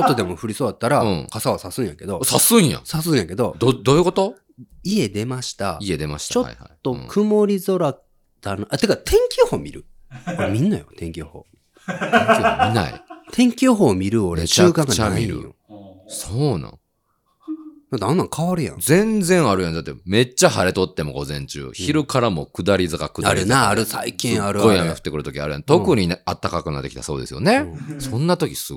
ょっとでも降りそうだったらうん、傘はさすんやけど、刺すんや。さすんやけど、ど、どういうこと？家出ました。家出ました。ちょっはいはいとうん曇り空だな。あ、てか天気予報見る？俺見んなよ、天気予報。見ない？天気予報を見る俺めちゃ習慣くちゃ見るがないんよ。そうなん？だってあんなん変わるやん。全然あるやん。だって、めっちゃ晴れとっても午前中。昼からも下り坂下り坂。あるなある最近あるすっごい雨降ってくる時あるやん。特にね、暖かくなってきたそうですよね。そんな時すっ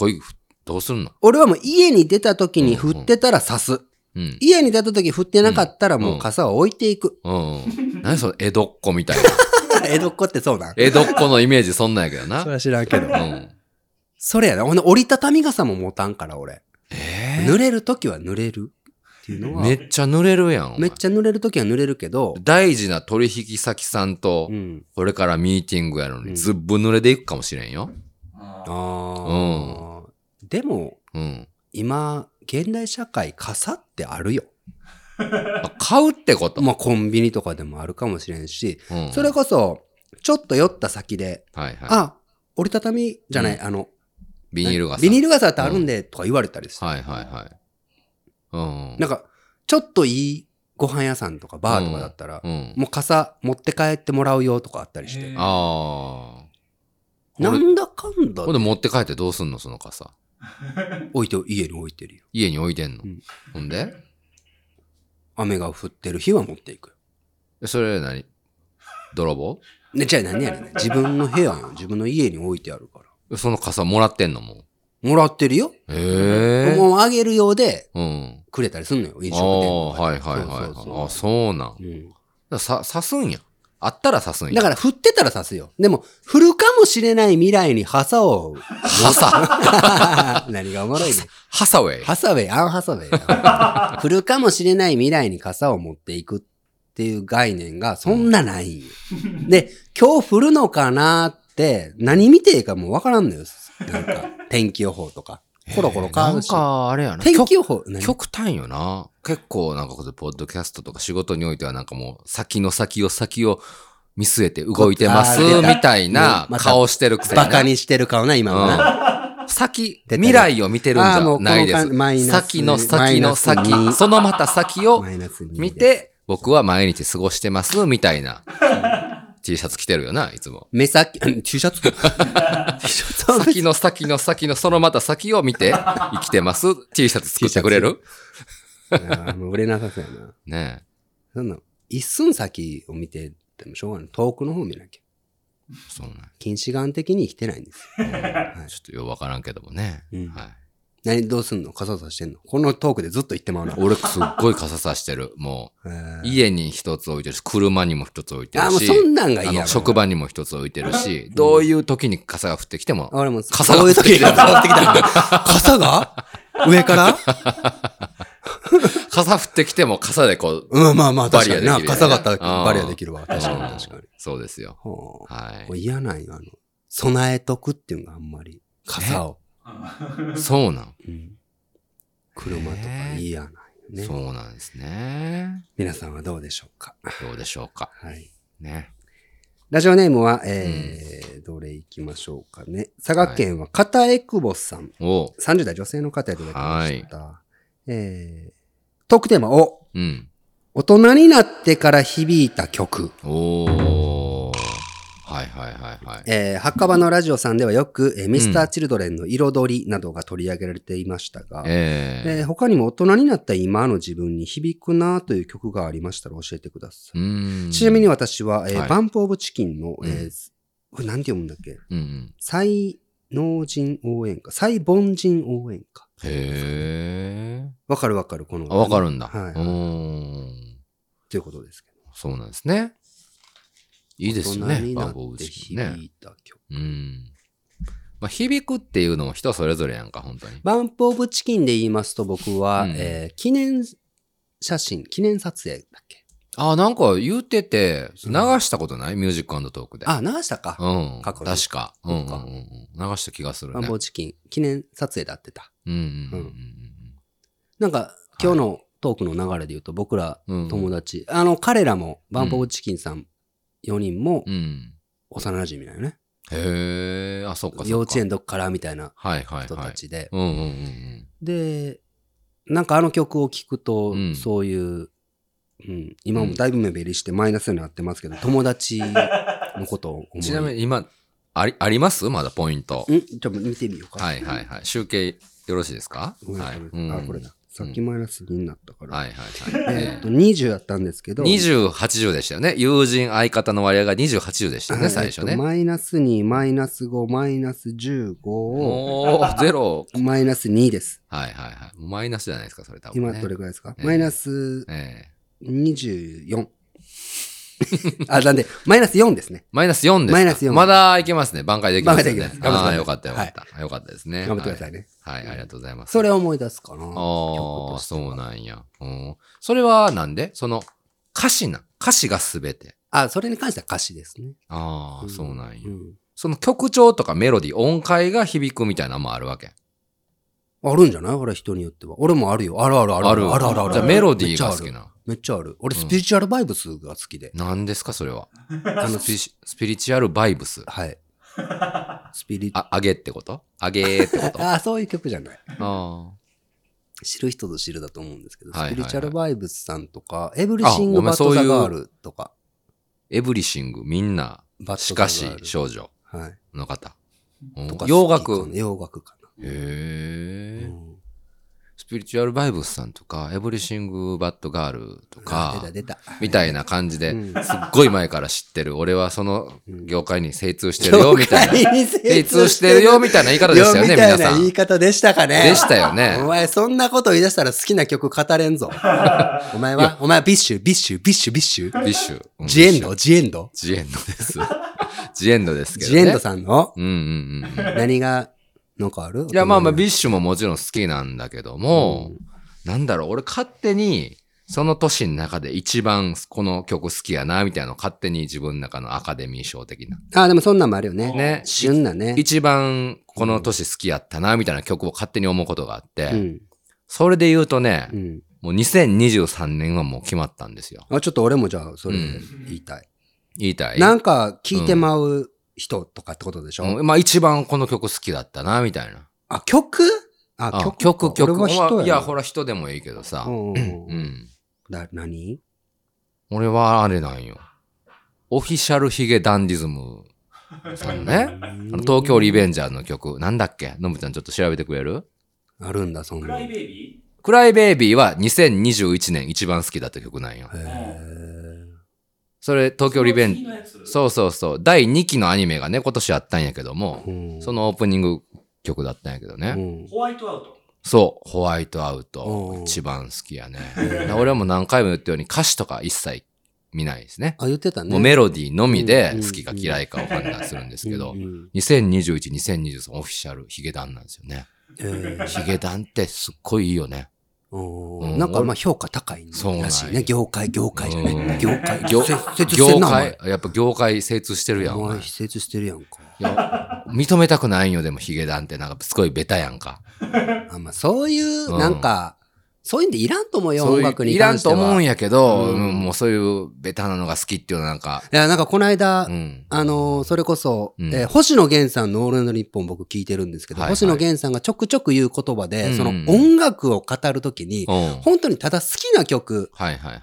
ごい、どうすんの？俺はもう家に出た時に降ってたら刺す。うん。家に出た時降ってなかったらもう傘を置いていく。うん。何その江戸っ子みたいな。[laughs] 江戸っ子ってそうなん？江戸っ子のイメージそんなんやけどな。それは知らんけどう。ん。それやな。ほんで折りたたみ傘も持たんから俺。え濡れる時は濡れる？っていうのは。めっちゃ濡れるやん。めっちゃ濡れる時は濡れるけど、大事な取引先さんとう、ん。これからミーティングやのうんに、ずっぶ濡れでいくかもしれんよ。あああ。でも、うん。今、現代社会傘ってあるよ。[laughs] あ買うってこと？まあコンビニとかでもあるかもしれんし、うんそれこそ、ちょっと寄った先で、はいはい。あ、折りたたみじゃない、あの、ビニール傘。ビニール傘ってあるんで、とか言われたりして。はいはいはい。うん。なんか、ちょっといいご飯屋さんとかバーとかだったら、うん。もう傘持って帰ってもらうよとかあったりして。ああ。なんだかんだほんで持って帰ってどうすんの？その傘。置いて、家に置いてるよ。家に置いてんの？うん。ほんで？雨が降ってる日は持っていくそれ何？泥棒？ね、じゃあ何やねんね。自分の部屋よ。自分の家に置いてあるから。その傘もらってんのももらってるよ。う。へえ。もうあげるようでうん。くれたりすんのよ。飲あ食店あ、とかではいはいはい。そうそうそうあそうなん。だかうんらさ、刺すんや。あったら刺すんや。だから降ってたら刺すよ。でも、降るかもしれない未来に傘を。傘 [laughs] 何がおもろいね。ハサウェイ？ハサウェイ、アンハサウェイや。[laughs] 降るかもしれない未来に傘を持っていくっていう概念がそんなないんよ。[laughs] で、今日降るのかなって、何見ていいかもうわからんのよ。なんか、天気予報とか。コロコロ変わなんるし。か、あれやな。天気予報、何？極端よな。結構なんかこれ、ポッドキャストとか仕事においてはなんかもう、先の先を先を見据えて動いてます、みたいな顔してるくせにな。バカにしてる顔な、今のな。うん。先、未来を見てるんじゃないです。ナス先の先の先、にそのまた先を。見。て、僕は毎日過ごしてます、みたいな T シャツ着てるよな、いつも。目先、T シャツ？[laughs] T シャツ？先の先の先のそのまた先を見て生きてます？T シャツ作ってくれる？もう売れなさそうやな。ねそんな、一寸先を見ててもしょうがない。遠くの方見なきゃ。え。そうなん近視眼的に生きてないんですよ。ちょっとよくわからんけどもね。うんはい。何、どうすんの？傘さしてんの？このトークでずっと言ってまうな。俺すっごい傘さしてる。もえう、ー家に一つ置いてるし、車にも一つ置いてるし。あ、もうそんなんが嫌やわあの職場にも一つ置いてるし、どういう時に傘が降ってきても、俺も、傘がそういう時に傘が降ってきた。[laughs] 傘が？上から？[laughs] 傘降ってきても傘でこう、うん、まあまあ、バ確かにな。リアできるよね傘があったらうんバリアできるわ。確かにうん確かに。そうですよ。ほうはもう嫌なんよ、あの、備えとくっていうのがあんまり。傘を。い。そうなん。うん車とか嫌なんよね。そうなんですね。皆さんはどうでしょうか？どうでしょうか。はい。ね。ラジオネームは、えー、どれ行きましょうかね。佐賀県は片江久保さん。おう30代女性の方いただきました。えー、トークテーマを、うん。大人になってから響いた曲。おー。はいはいはいはい。えー、墓場のラジオさんではよく、えー、ミスターチルドレンの彩りなどが取り上げられていましたが、えええー他にも大人になった今の自分に響くなという曲がありましたら教えてください。ちなみに私は、えーはいバンプオブチキンの、えーうんこれなんて読むんだっけ？うんうん。人応援歌。最凡人応援歌。へえ。わかるわかる、この。あ、わかるんだ。はい。うーん。ということですけど。そうなんですね。いいですよね大人。にな BUMP OFっいた曲。うん。まあ、響くっていうのも人それぞれやんか、本当に。 BUMP OF CHICKEN で言いますと僕は、うんえー記念写真、記念撮影だっけ？ああ、なんか言ってて、流したことない？ミュージックトークで。あ、流したか。うん。過去に確か。うんうん。流した気がするねバンプ。オブチキン、記念撮影であってた。うんうんうんなんか、今日のトークの流れで言うと、僕らうんうん。友達、あの、彼らも、バンプオブチキンさん4人もうん。幼馴染だよね。へえ、あ、そっかそっか。幼稚園どっからみたいなはいはいはい。人たちで。うんうんうんで、なんかあの曲を聴くと、うんそういう、うん、今もだいぶ目減りしてマイナスになってますけど、友達のことを思う。[laughs] ちなみに今、あり、あります？まだポイント。ん？ちょっと見てみようか。はいはいはい。集計よろしいですか？ごめんはい。あ、これだ。さっきマイナス2になったから。はいはいはい。えっと、20やったんですけど、20、80でしたよね。友人、相方の割合が20、80でしたよね、最初ね。えっとマイナス2、マイナス5、マイナス15を、おー、[laughs] ゼロ。マイナス2です。はいはいはい。マイナスじゃないですか、それ多分、ね。今どれくらいですか、ええマイナスええ24。[laughs] あ、なんで、マイナス4ですね。マイナス4ですか。マイナス4まだいけますね。挽回できますね。挽回できますああ、よかったよかった。よかったですね。頑張ってくださいね。はい。はい、ありがとうございます。それを思い出すかな。ああ、そうなんや。うん。それはなんで？その、歌詞な。歌詞がすべて。あ、それに関しては歌詞ですね。ああ、そうなんや。うんその曲調とかメロディー、音階が響くみたいなのもあるわけ？あるんじゃない？俺人によっては。俺もあるよ。あるあるある。あるあるあるある。じゃあメロディーが好きな。めっちゃある。俺うんスピリチュアルバイブスが好きで。何ですかそれは？[laughs] あのスピスピリチュアルバイブス。はい。スピリあ、あげってこと？あげってこと？[laughs] ああ、そういう曲じゃない。あ。知る人ぞ知るだと思うんですけど、はいはいはいスピリチュアルバイブスさんとか、エブリシング・ごめんバッド・ザ・ガールとか、エブリシング、みんな、バッしかしドザガール少女はい。の方。うんとか洋好きか楽な。洋楽かへな。え。うんスピリチュアルバイブスさんとか、エブリシング・バッド・ガールとか。みたいな感じで、うんすっごい前から知ってる。俺はその業界に精通してるよ、みたいな。精通してるよ、みたいな言い方でしたよね、皆さん。言い方でしたかね。でしたよねお前、そんなこと言い出したら好きな曲語れんぞ。[laughs] お前は、お前はビッシュ、ビッシュ、ビッシュ、ビッシュ。ビッシュ。うんジエンド、ジエンド。ジエンドです。ジエンドですけどジね。エンドさんの？うんうんうん。何が、なんかある？いや、まあまあ、ビッッシュももちろん好きなんだけども、なんだろう、俺勝手に、その年の中で一番この曲好きやな、みたいなのを勝手に自分の中のアカデミー賞的な。あ、でもそんなんもあるよね。ね旬なね。一番この年好きやったな、みたいな曲を勝手に思うことがあって、うん。それで言うとね、うん。もう2023年はもう決まったんですよ。あ、ちょっと俺もじゃあ、それうん言いたい。言いたい。なんか、聞いてまう人とかってことでしょ？うんまあ一番この曲好きだったな、みたいな。あ、曲？あ、あ曲曲、曲。俺はいや、ほら人でもいいけどさ。うんうん。だ、何？俺はあれなんよ。オフィシャルヒゲダンディズムさんのね。[laughs] あの東京リベンジャーズの曲。なんだっけ？のぶちゃんちょっと調べてくれる？あるんだ、そんなの。クライへベイビクライベイビーは2021年一番好きだった曲なんよ。え。それ東ー京リベンその次のやつそうそうそう。第2期のアニメがね、今年あったんやけども、うんそのオープニング曲だったんやけどね。うんホワイトアウト。そう、ホワイトアウトう。ん一番好きやね。俺はもう何回も言ったように歌詞とか一切見ないですね。あ、言ってたね。もうメロディーのみでうん好きか嫌いかを判断するんですけどうん、うん2021、2023オフィシャルヒゲダンなんですよね。えーヒゲダンってすっごいいいよね。なんかまあ評価高いらしいね。業界、業界じゃうんね。業界。業業界、やっぱ業界精通してるやん。お前お前、施設してるやんか。いや認めたくないんよ、でもヒゲダンってなんかすごいベタやんか。[laughs] あまあ、そういう、うんなんか、そういうんでいらんと思うよ、音楽にいらん関しては。と思うんやけど、うんうんもうそういうベタなのが好きっていうのはなんか、いや、なんかこの間、うん。あのーそれこそ、うんえー星野源さんのオールナイトニッポン僕聞いてるんですけど、はいはい星野源さんがちょくちょく言う言葉で、うんその音楽を語るときに、うん本当にただ好きな曲。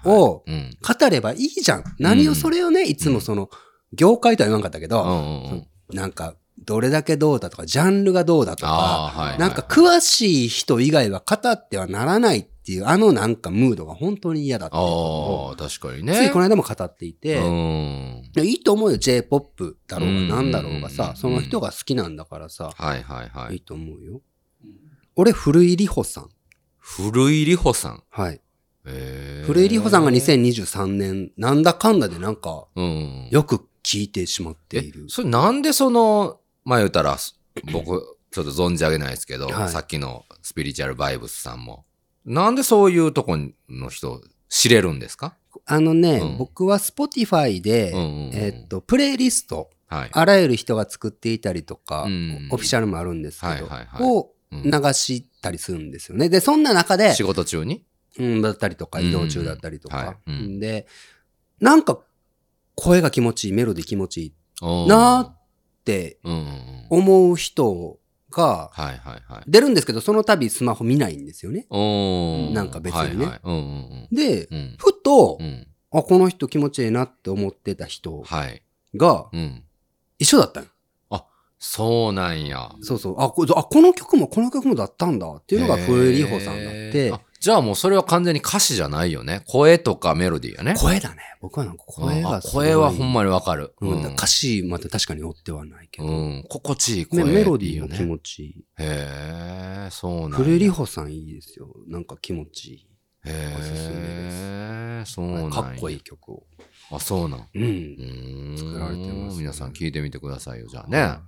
をうん。語ればいいじゃん。何をそれをね、いつもその、業界とは言わんかったけど。なんか、どれだけどうだとか、ジャンルがどうだとか、はいはい。なんか詳しい人以外は語ってはならないっていう、あのなんかムードが本当に嫌だっていうことをああ、確かにね。ついこの間も語っていて、うん。いやいいと思うよ、J-POP だろううんが何だろうがさ、うんその人が好きなんだからさ、はいはいはいい。いと思うよ。俺、古井里穂さん。古井里穂さん？はい。へー古井里穂さんが2023年、なんだかんだでなんか、うん。よく聞いてしまってえいる。それなんでその、まあ言うたら、僕、ちょっと存じ上げないですけど、はい。さっきのスピリチュアルバイブスさんも。なんでそういうとこの人知れるんですか？あのね、うん。僕は Spotify で、うんうんうん。えっと、プレイリスト、はい。あらゆる人が作っていたりとか、うんオフィシャルもあるんですけど、はいはいはい。をうん。流したりするんですよね。で、そんな中で仕、事中に？うん、だったりとか、うん移動中だったりとか、はい。うん。で、なんか、声が気持ちいい、メロディー気持ちいいなーってうんうんうん。思う人が。出るんですけど、その度スマホ見ないんですよね。なんか別にねで、ふと、うん。あ、この人気持ちいいなって思ってた人はい。がうん。一緒だったの。そうなんや。そうそう。あ、こあこの曲もこの曲もだったんだっていうのが古井里穂さんだってじゃあもうそれは完全に歌詞じゃないよね。声とかメロディーやね。声だね。僕はなんか声あがすごい声はほんまにわかる。うん、うん歌詞まで確かに追ってはないけど。うん。心地いい声ねメロディーも気持ちいい。へえ、そうなんや。古井里穂さんいいですよ。なんか気持ちいい。へおすすめえ、そうなんや。かっこいい。曲を。あ、そうなん。う。うんーん。作られてます皆さん聞いてみてくださいよ。じゃあね。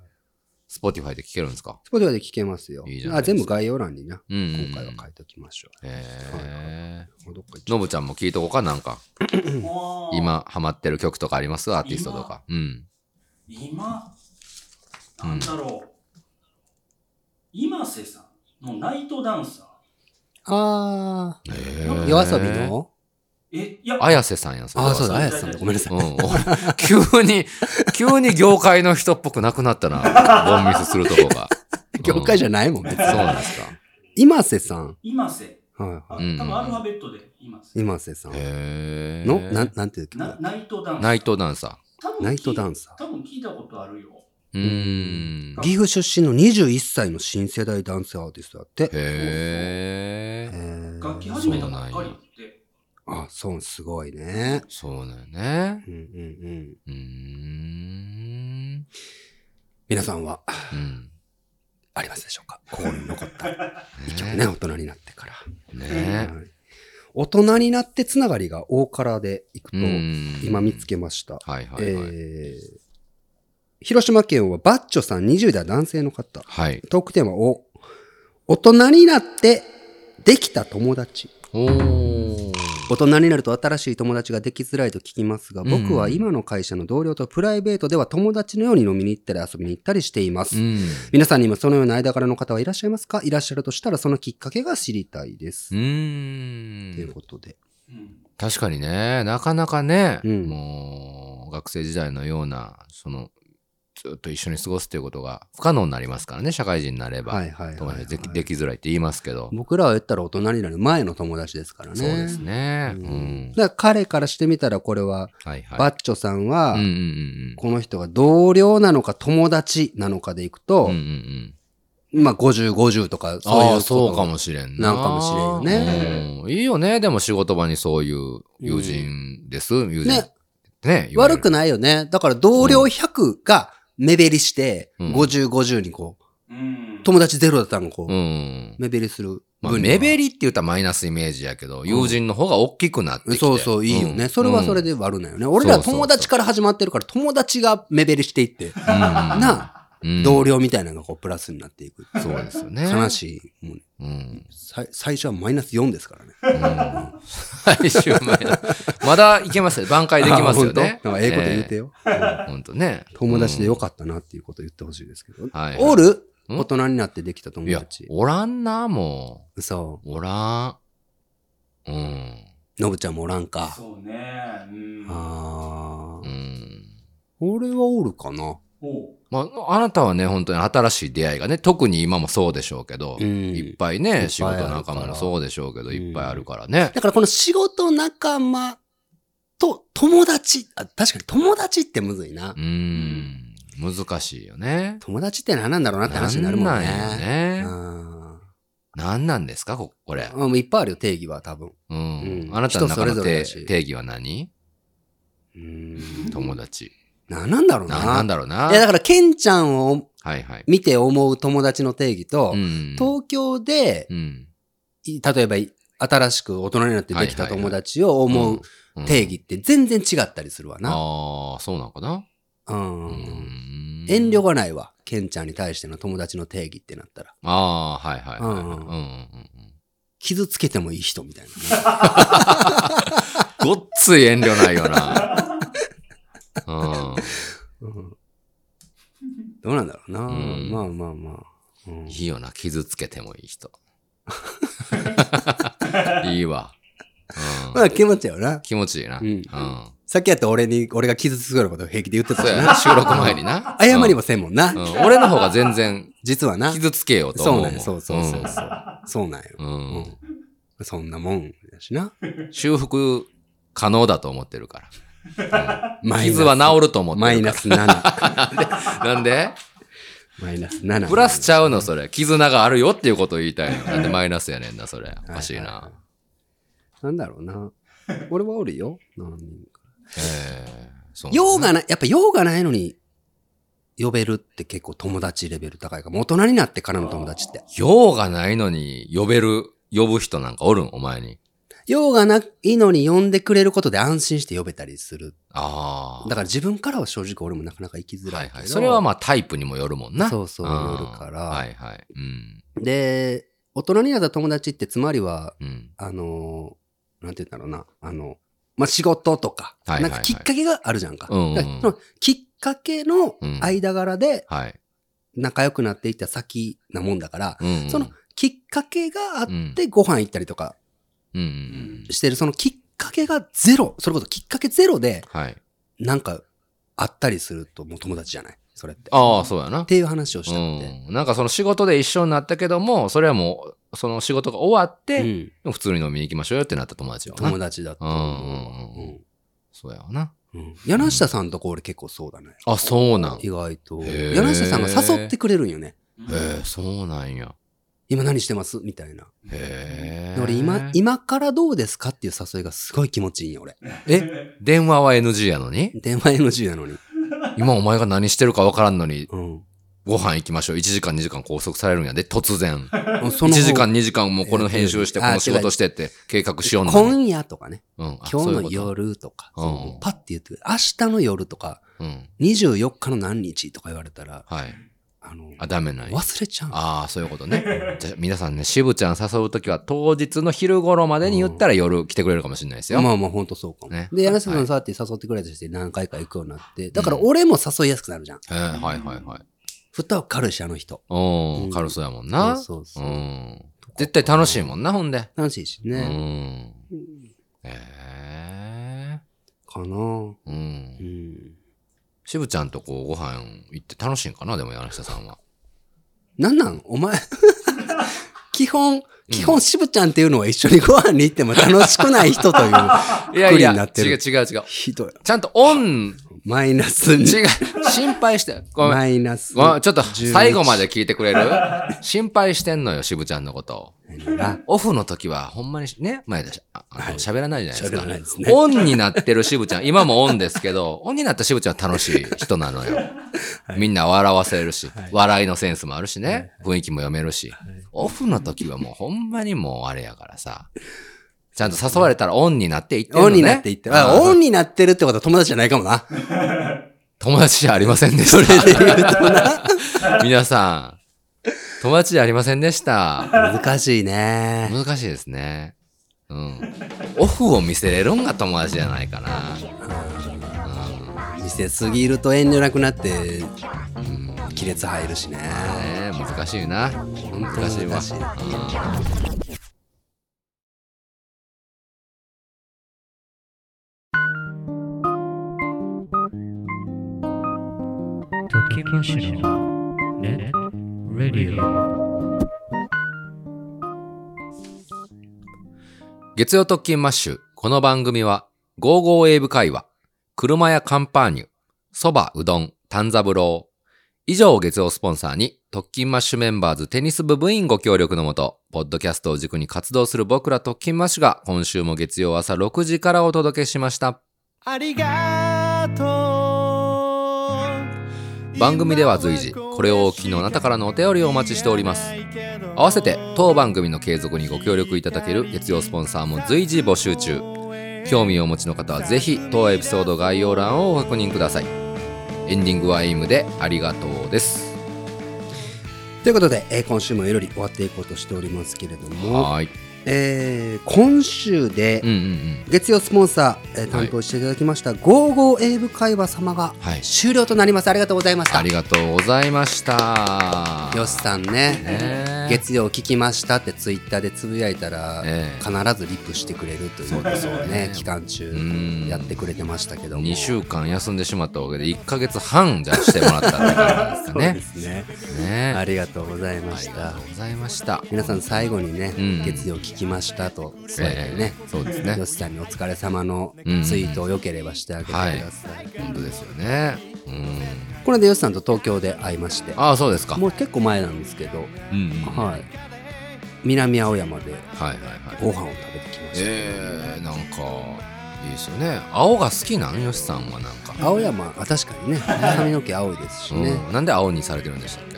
Spotify で聞けるんですか？ Spotify で聴けますよ。あいいじゃないですか全部概要欄にな、うん。今回は書いておきましょへえ。う。どっか行っちゃのぶちゃんも聞いとこうか、なんか。[coughs] 今ハマってる曲とかあります？アーティストとか。うん。今、なんだろう。今瀬さんのナイトダンサー。あへー、え。夜遊びの？え、いや、綾瀬さんやん、それはあー、そうだ、綾瀬さんだ。ごめんなさい。うん。お急に、急に業界の人っぽくなくなったな。[laughs] ボンミスするとこが。業界じゃないもん、別そうに。なんですか。今瀬さん。今瀬。はいはい。多分アルファベットで今瀬。今瀬さん。へえ。の、なん、なんていうナイトダンサー。ナイトダンサ多分聞いナイトダンサー多分聞いたことあるよ。ー。うーん。岐阜出身の21歳の新世代男性アーティストだって。へえ。楽器始めたばっかりって。あ、そう、すごいね。そうだよね。うんうんうん。うーん。皆さんは、うん。ありますでしょうか？心に残った [laughs] 一曲ねね、大人になってから。ねはい大人になってつながりが大からでいくと、うん今見つけました。はいはいはい。えー広島県はバッチョさん20代男性の方。はい。トークテーマを、大人になってできた友達。おー。大人になると新しい友達ができづらいと聞きますが、僕はうん今の会社の同僚とプライベートでは友達のように飲みに行ったり遊びに行ったりしています。うん。皆さんにもそのような間柄の方はいらっしゃいますかいらっしゃるとしたらそのきっかけが知りたいです。うという。ことで。うん。確かにね、なかなかね、うんもう、学生時代のような、その、ずっと一緒に過ごすっていうことが不可能になりますからね、社会人になれば。はいはいはい、友はい達できできづらいって言いますけど。僕らは言ったら大人になる前の友達ですからね。そうですね。ううんん。だから彼からしてみたらこれは、はいはい。バッチョさんは、うんうんうんこの人が同僚なのか友達なのかでいくと、うん。うんうんまあ50、50とかうん。そういうああ、そうかもしれんな。なんかもしれんよねうん。いいよね。でも仕事場にそういう友人です。友人。ね。ね。悪くないよね。だから同僚100が目減りして、うん50、50にこう、うん。友達ゼロだったのこう、うん。目減りするまあ、目減りって言ったらマイナスイメージやけど、友人の方が大きくなってきて。そうそう、いいよね。んそれはそれ。で悪ないよね。俺ら友達から始まってるから、友達が目減りしていって、うんなあ、うん同僚みたいなのがこうプラスになっていく。そうですよね。悲しい。もううん。さい最初はマイナス4ですからね。最終前だ。まだいけますよ。挽回できますよね。あ本当？なんかええこと言うてよ。ほんとね。友達でよっかったなっていうことを言ってほしいですけど。た。はい。おる？うん？大人になってできたいや友達、。おらんな、も。そうおらん。うん。う。のぶちゃんもおらんか。そうね。うん。あー。うん。俺はおるかな。おうまあ、あなたはね、本当に新しい出会いがね、特に今もそうでしょうけど、うんいっぱいね、い仕事仲間もそうでしょうけど、いっぱいあるからね。だからこの仕事仲間と友達、あ確かに友達ってむずいなう。ん。難しいよね。友達って何なんだろうなって話になるもんね。なんなんよね。うん何なんですか？ここれ。ういっぱいあるよ、定義は多分。うん。うんあなたの中の定義は何？うん友達。何なんだろうな。ななんだろうな。いや、だから、ケンちゃんをはいはい。見て思う友達の定義と、うん。東京でう、ん。い例えばい、新しく大人になってできた友達を思ううん定義って全然違ったりするわな。ああ、そうなんかな。うんん遠慮がないわ。ケンちゃんに対しての友達の定義ってなったら。ああ、はいはいはいはい。うんうんうんうん傷つけてもいい人みたいなね。[laughs] ごっつい遠慮ないよな。うん。うんどうなんだろうな。んまあまあまあ。うんいいよな、傷つけてもいい人。[laughs] いいわ。うんまあ気持ちやよな。気持ちいいな。ううんん。さっきやったら俺に、俺が傷つくようなことを平気で言ってたしな。[laughs] 収録前にな。謝りもせんもんな。俺の方が全然実はな。傷つけようと思う。そうなんや。そうそうそうそう。そうなんよ。うん。うんそんなもんやしな。[laughs] 修復可能だと思ってるから。傷は治ると思って。マイナス7。[laughs] なんで？マイナス7。プラスちゃうの、それ。絆があるよっていうことを言いたいの。なんでマイナスやねんな、それ。おかしいな。なんだろうな。俺はおるよ。何人かええ用がない、やっぱ用がないのに呼べるって結構友達レベル高いから、大人になってからの友達って。用がないのに呼べる、呼ぶ人なんかおるん？お前に。用がないのに呼んでくれることで安心して呼べたりする。ああ。だから自分からは正直俺もなかなか生きづらけど。はいいはい。それはまあタイプにもよるもんな。そうそううんよるからはいはい。うん。で、大人になった友達ってつまりは、うん。あのーなんて言うんだろうな。あの、まあ、仕事とか、はいはいはいなんかきっかけがあるじゃんか。うんうんそのきっかけの間柄ではい。仲良くなっていった先なもんだから、うん。その、きっかけがあっうんてご飯行ったりとかうんうんうん。してる、そのきっかけがゼロ、それこそきっかけゼロで、はい。なんかあったりするともう友達じゃない？それって。ああ、そうやなっ。ていう話をしたんで。うん。なんかその仕事で一緒になったけども、それはもう、その仕事が終わっうて、ん。普通に飲みに行きましょうよってなった友達よな。友達だと思う。うんうんうんそうやわな。うんうん柳下さんとこ俺結構そうだね。あ、そうなん。意外と。柳下さんが誘ってくれるんよね。へえ、そうなんや。今何してます？みたいな。へ俺今、今からどうですかっていう誘いがすごい気持ちいいんよ、俺。え、電話は NG やのに？電話 NG なのに。今お前が何してるか分からんのに、うん。ご飯行きましょう。1時間2時間拘束されるんやで、突然。そ1の時間2時間もうこの編集して、あこの仕事してって計画しようのに。今夜とかね。うん、あ今日の。そういう夜とか。うんそうパッて言ってくれ明日の夜とか、うん。24日の何日とか言われたら、はい。あの、あ、ダメなんや。忘れちゃうの。ああ、そういうことね。[laughs] じゃあ皆さんね、渋ちゃん誘うときは当日の昼頃までに言ったら夜来てくれるかもしれないですよ。まあまあ本当そうかも。ねで、柳下さはいんさって誘ってくれたりして何回か行くようになって、だから俺も誘いやすくなるじゃん。へえはいはいはい。蓋は軽いし、あの人。おー、うん軽そうやもんな。そうそうそううん。絶対楽しいもんな、ほんで。楽しいしうね。ん。へえ。かなう。うんん。渋ちゃんとこうご飯行って楽しいんかな、でも柳下さんは。なんなん？お前。[laughs] 基本、基本、渋ちゃんっていうのは一緒にご飯に行っても楽しくない人といういやいや、違うになってる。違う違う。ひどい。ちゃんとオン、マイナス。に。違う、心配して。ごめん。マイナス。ごめん。ちょっと11最後まで聞いてくれる？心配してんのよ、渋ちゃんのこと。オフの時はほんまにね、前でしああのはい。喋らないじゃないですか。喋らないですね。オンになってる渋ちゃん、今もオンですけど、オンになった渋ちゃんは楽しい人なのよ。みんな笑わせるし、笑いのセンスもあるしね、雰囲気も読めるし、オフの時はもうほんまにもうあれやからさ、ちゃんと誘われたらオンになっていってるのね。オンになっていってオンになってるってことは友達じゃないかもな。友達じゃありませんでした。それで言うとな。[laughs] 皆さん、友達じゃありませんでした。難しいね。難しいですね。うん。オフを見せれるんが友達じゃないかな。見せすぎると遠慮なくなって、亀裂入るしね。ねえ難しいな。難しいわ。難しい。うん時マシュのネットラディオ月曜特勤マッシュ。この番組は、ゴーゴーエイブ会話、車やカンパーニュ、蕎麦、うどん、丹三郎。以上を月曜スポンサーに、特勤マッシュメンバーズテニス部部員ご協力のもと、ポッドキャストを軸に活動する僕ら特勤マッシュが、今週も月曜朝6時からお届けしました。ありがとう番組では随時これをお聞きのあなたからのお便りをお待ちしております。合わせて当番組の継続にご協力いただける月曜スポンサーも随時募集中。興味をお持ちの方はぜひ当エピソード概要欄をご確認ください。エンディングはエイムでありがとうです。ということで、えー今週もいろり終わっていこうとしておりますけれども、はーいえー今週で月曜スポンサー、えー担当していただきました、ゴーゴー英語会話様がはい。終了となります。ありがとうございました。ありがとうございました。よしさんね。ね。月曜聞きましたってツイッターでつぶやいたら、ええ。必ずリップしてくれるというそうですね。期間中ん。やってくれてましたけども。2週間休んでしまったわけで1ヶ月半じゃしてもらったって感じですか [laughs] そうねですね。ね。ありがとうございまありしたがとうございました。皆さん最後にね、うん。月曜聞きましたと。そうね、ええそうですね。よしさんにお疲れ様のうんツイートをよければしてあげてください、本当ですよね。うん。これでよしさんと東京で会いまして。ああそうですか。もう結構前なんですけど、うんうんはい。南青山ではいはいはい。ご飯を食べてきました、えー、なんかいいですよね。青が好きなん？よしさんはなんか、青山あ確かにね。髪の毛青いですしね。うん、なんで青にされてるんでしたっけ？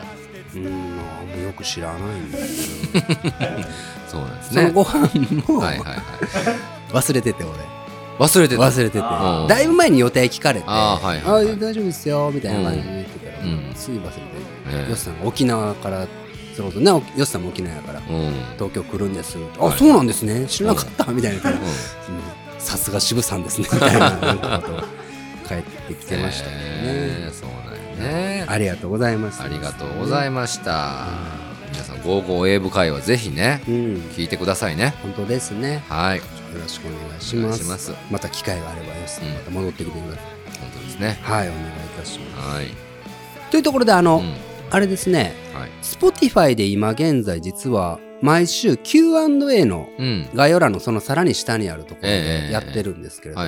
うんあんまよく知らないんだよそうなんですね。そのご飯もはいはいはい。忘れてて俺。忘れてた。忘れてて。うんだいぶ前に予定聞かれて。あーはいはいはい。あ大丈夫ですよみたいな感じで言ってたら、うん。つい忘れて、ええ。よしさんが沖縄からそれこそねよしさんも沖縄やからうん。東京来るんです。あ、はい。そうなんですね。知らなかったみたいなさすが渋さんですねみたいななんかことを帰ってきてましたけどね、えーね。ありがとうございます。ありがとうございました。皆さん「ゴーゴー英語会話」ぜひねうん。聞いてくださいね。本当ですね。はい。よろしくお願いします。また機会があればよしさん。また戻ってきてください、本当ですね。はいお願いいたします。はい。というところであの、うん。あれですね。はい。Spotify で今現在実は毎週 Q&A のうん。概要欄のそのさらに下にあるところええでやってるんですけれども、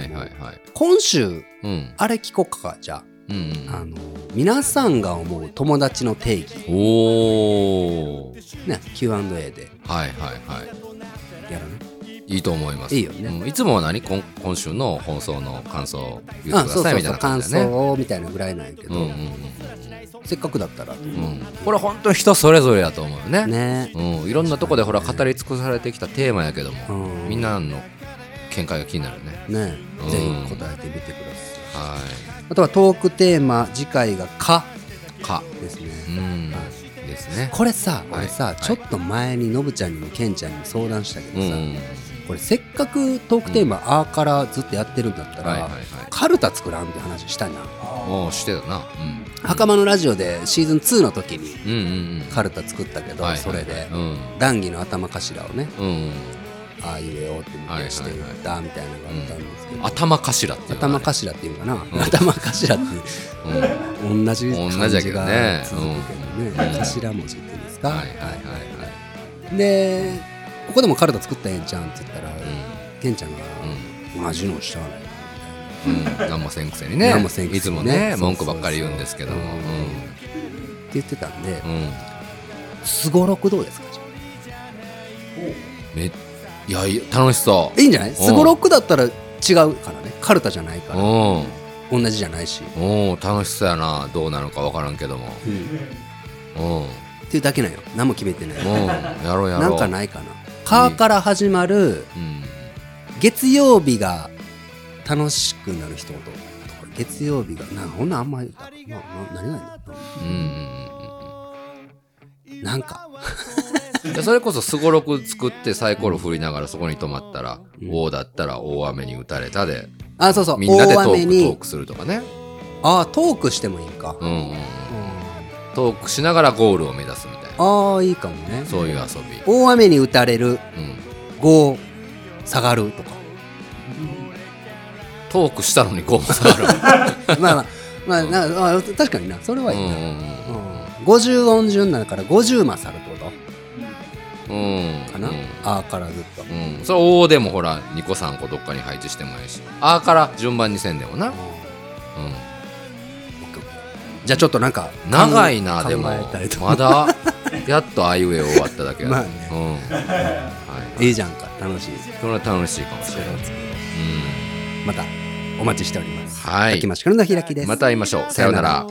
今週うん。あれ聞こうかじゃあうんあの皆さんが思う友達の定義、うんおー。ね、Q&A で。はいはいはい。やるね。いいと思います。いいよね。うんいつもは何？今今週の放送の感想を言ってくださいみたいうな感感じだね。想をみたいなぐらいなんやけど、うんうんせっかくだったら。うん。うんこれ本当に人それぞれだと思うよね。ね。うん、いろんなとこでほら語り尽くされてきたテーマやけども、うん。みんなの見解が気になるね。ね。うん。ぜひ答えてみてください。はあとはトークテーマ次回が「かいか」ですね、うん。ですね。これさはい。俺さ、はい。ちょっと前にのぶちゃんにもけんちゃんにも相談したけどさ、うんこれせっかくトークテーマ「あ」からずっとやってるんだったら、カルタ作らんって話したな。もうしてたな。袴のラジオでシーズン2の時にうんうんうん。うんカルタ作ったけど、それでうん。談義の頭頭をね。うんああ言えよって見てして言ったみたいなのがあったんですけど、頭頭っていうの頭頭。っていうかな、頭頭ってうん同じ同漢字じやけどねが続くけどね、うん頭文字っていうんですか、はいはいはいはいでここでもカルタ作ったらええんちゃうんって言ったら、うケンちゃんが同じのしちゃうねんうん何もせんくせにね何もせんくせにねいつもねそうそうそう文句ばっかり言うんですけどもうんって言ってたんでうんうんすごろくどうですかじゃめいやいや楽しそあいいんじゃない？ん。すごろくだったら違うからね。カルタじゃないかうら。うん。同じじゃないし、おー楽しそうやなどうなるか分からんけども。うん、うん。っていうだけなんよ。何も決めてない。うんやろうやろう。なんかないかな「か」から始まるうん。月曜日が楽しくなる一言とか月曜日がなほんなんあんまりなな何がいいうんうんのなんかうん。でそれこそすごろく作ってサイコロ振りながらそこに止まったら「大だったら大雨に打たれたで」あそうそう。みんなでトークトークするとかね。あトークしてもいいか、うんうんうん。うん。トークしながらゴールを目指すみたいな。ああいいかもね。そういう遊び。大雨に打たれる。うん。5下がるとか。トークしたのにゴール下がる。[laughs] まあまあ。まあなあ確かにな。それはいいな、うんうんうん50音順だから50マサとかな、うん。あーからずっと、うん、それ大でもほら2個3個どっかに配置してもいいし。あーから順番にせんでもな、うん、じゃあちょっとなんか長いな考でも。まだ [laughs] やっとあいうえお終わっただけやまあね。うん。はい、い。いじゃんか。楽しい。それは楽しいかもしれない、またお待ちしております。はい。また会いましょう。さようなら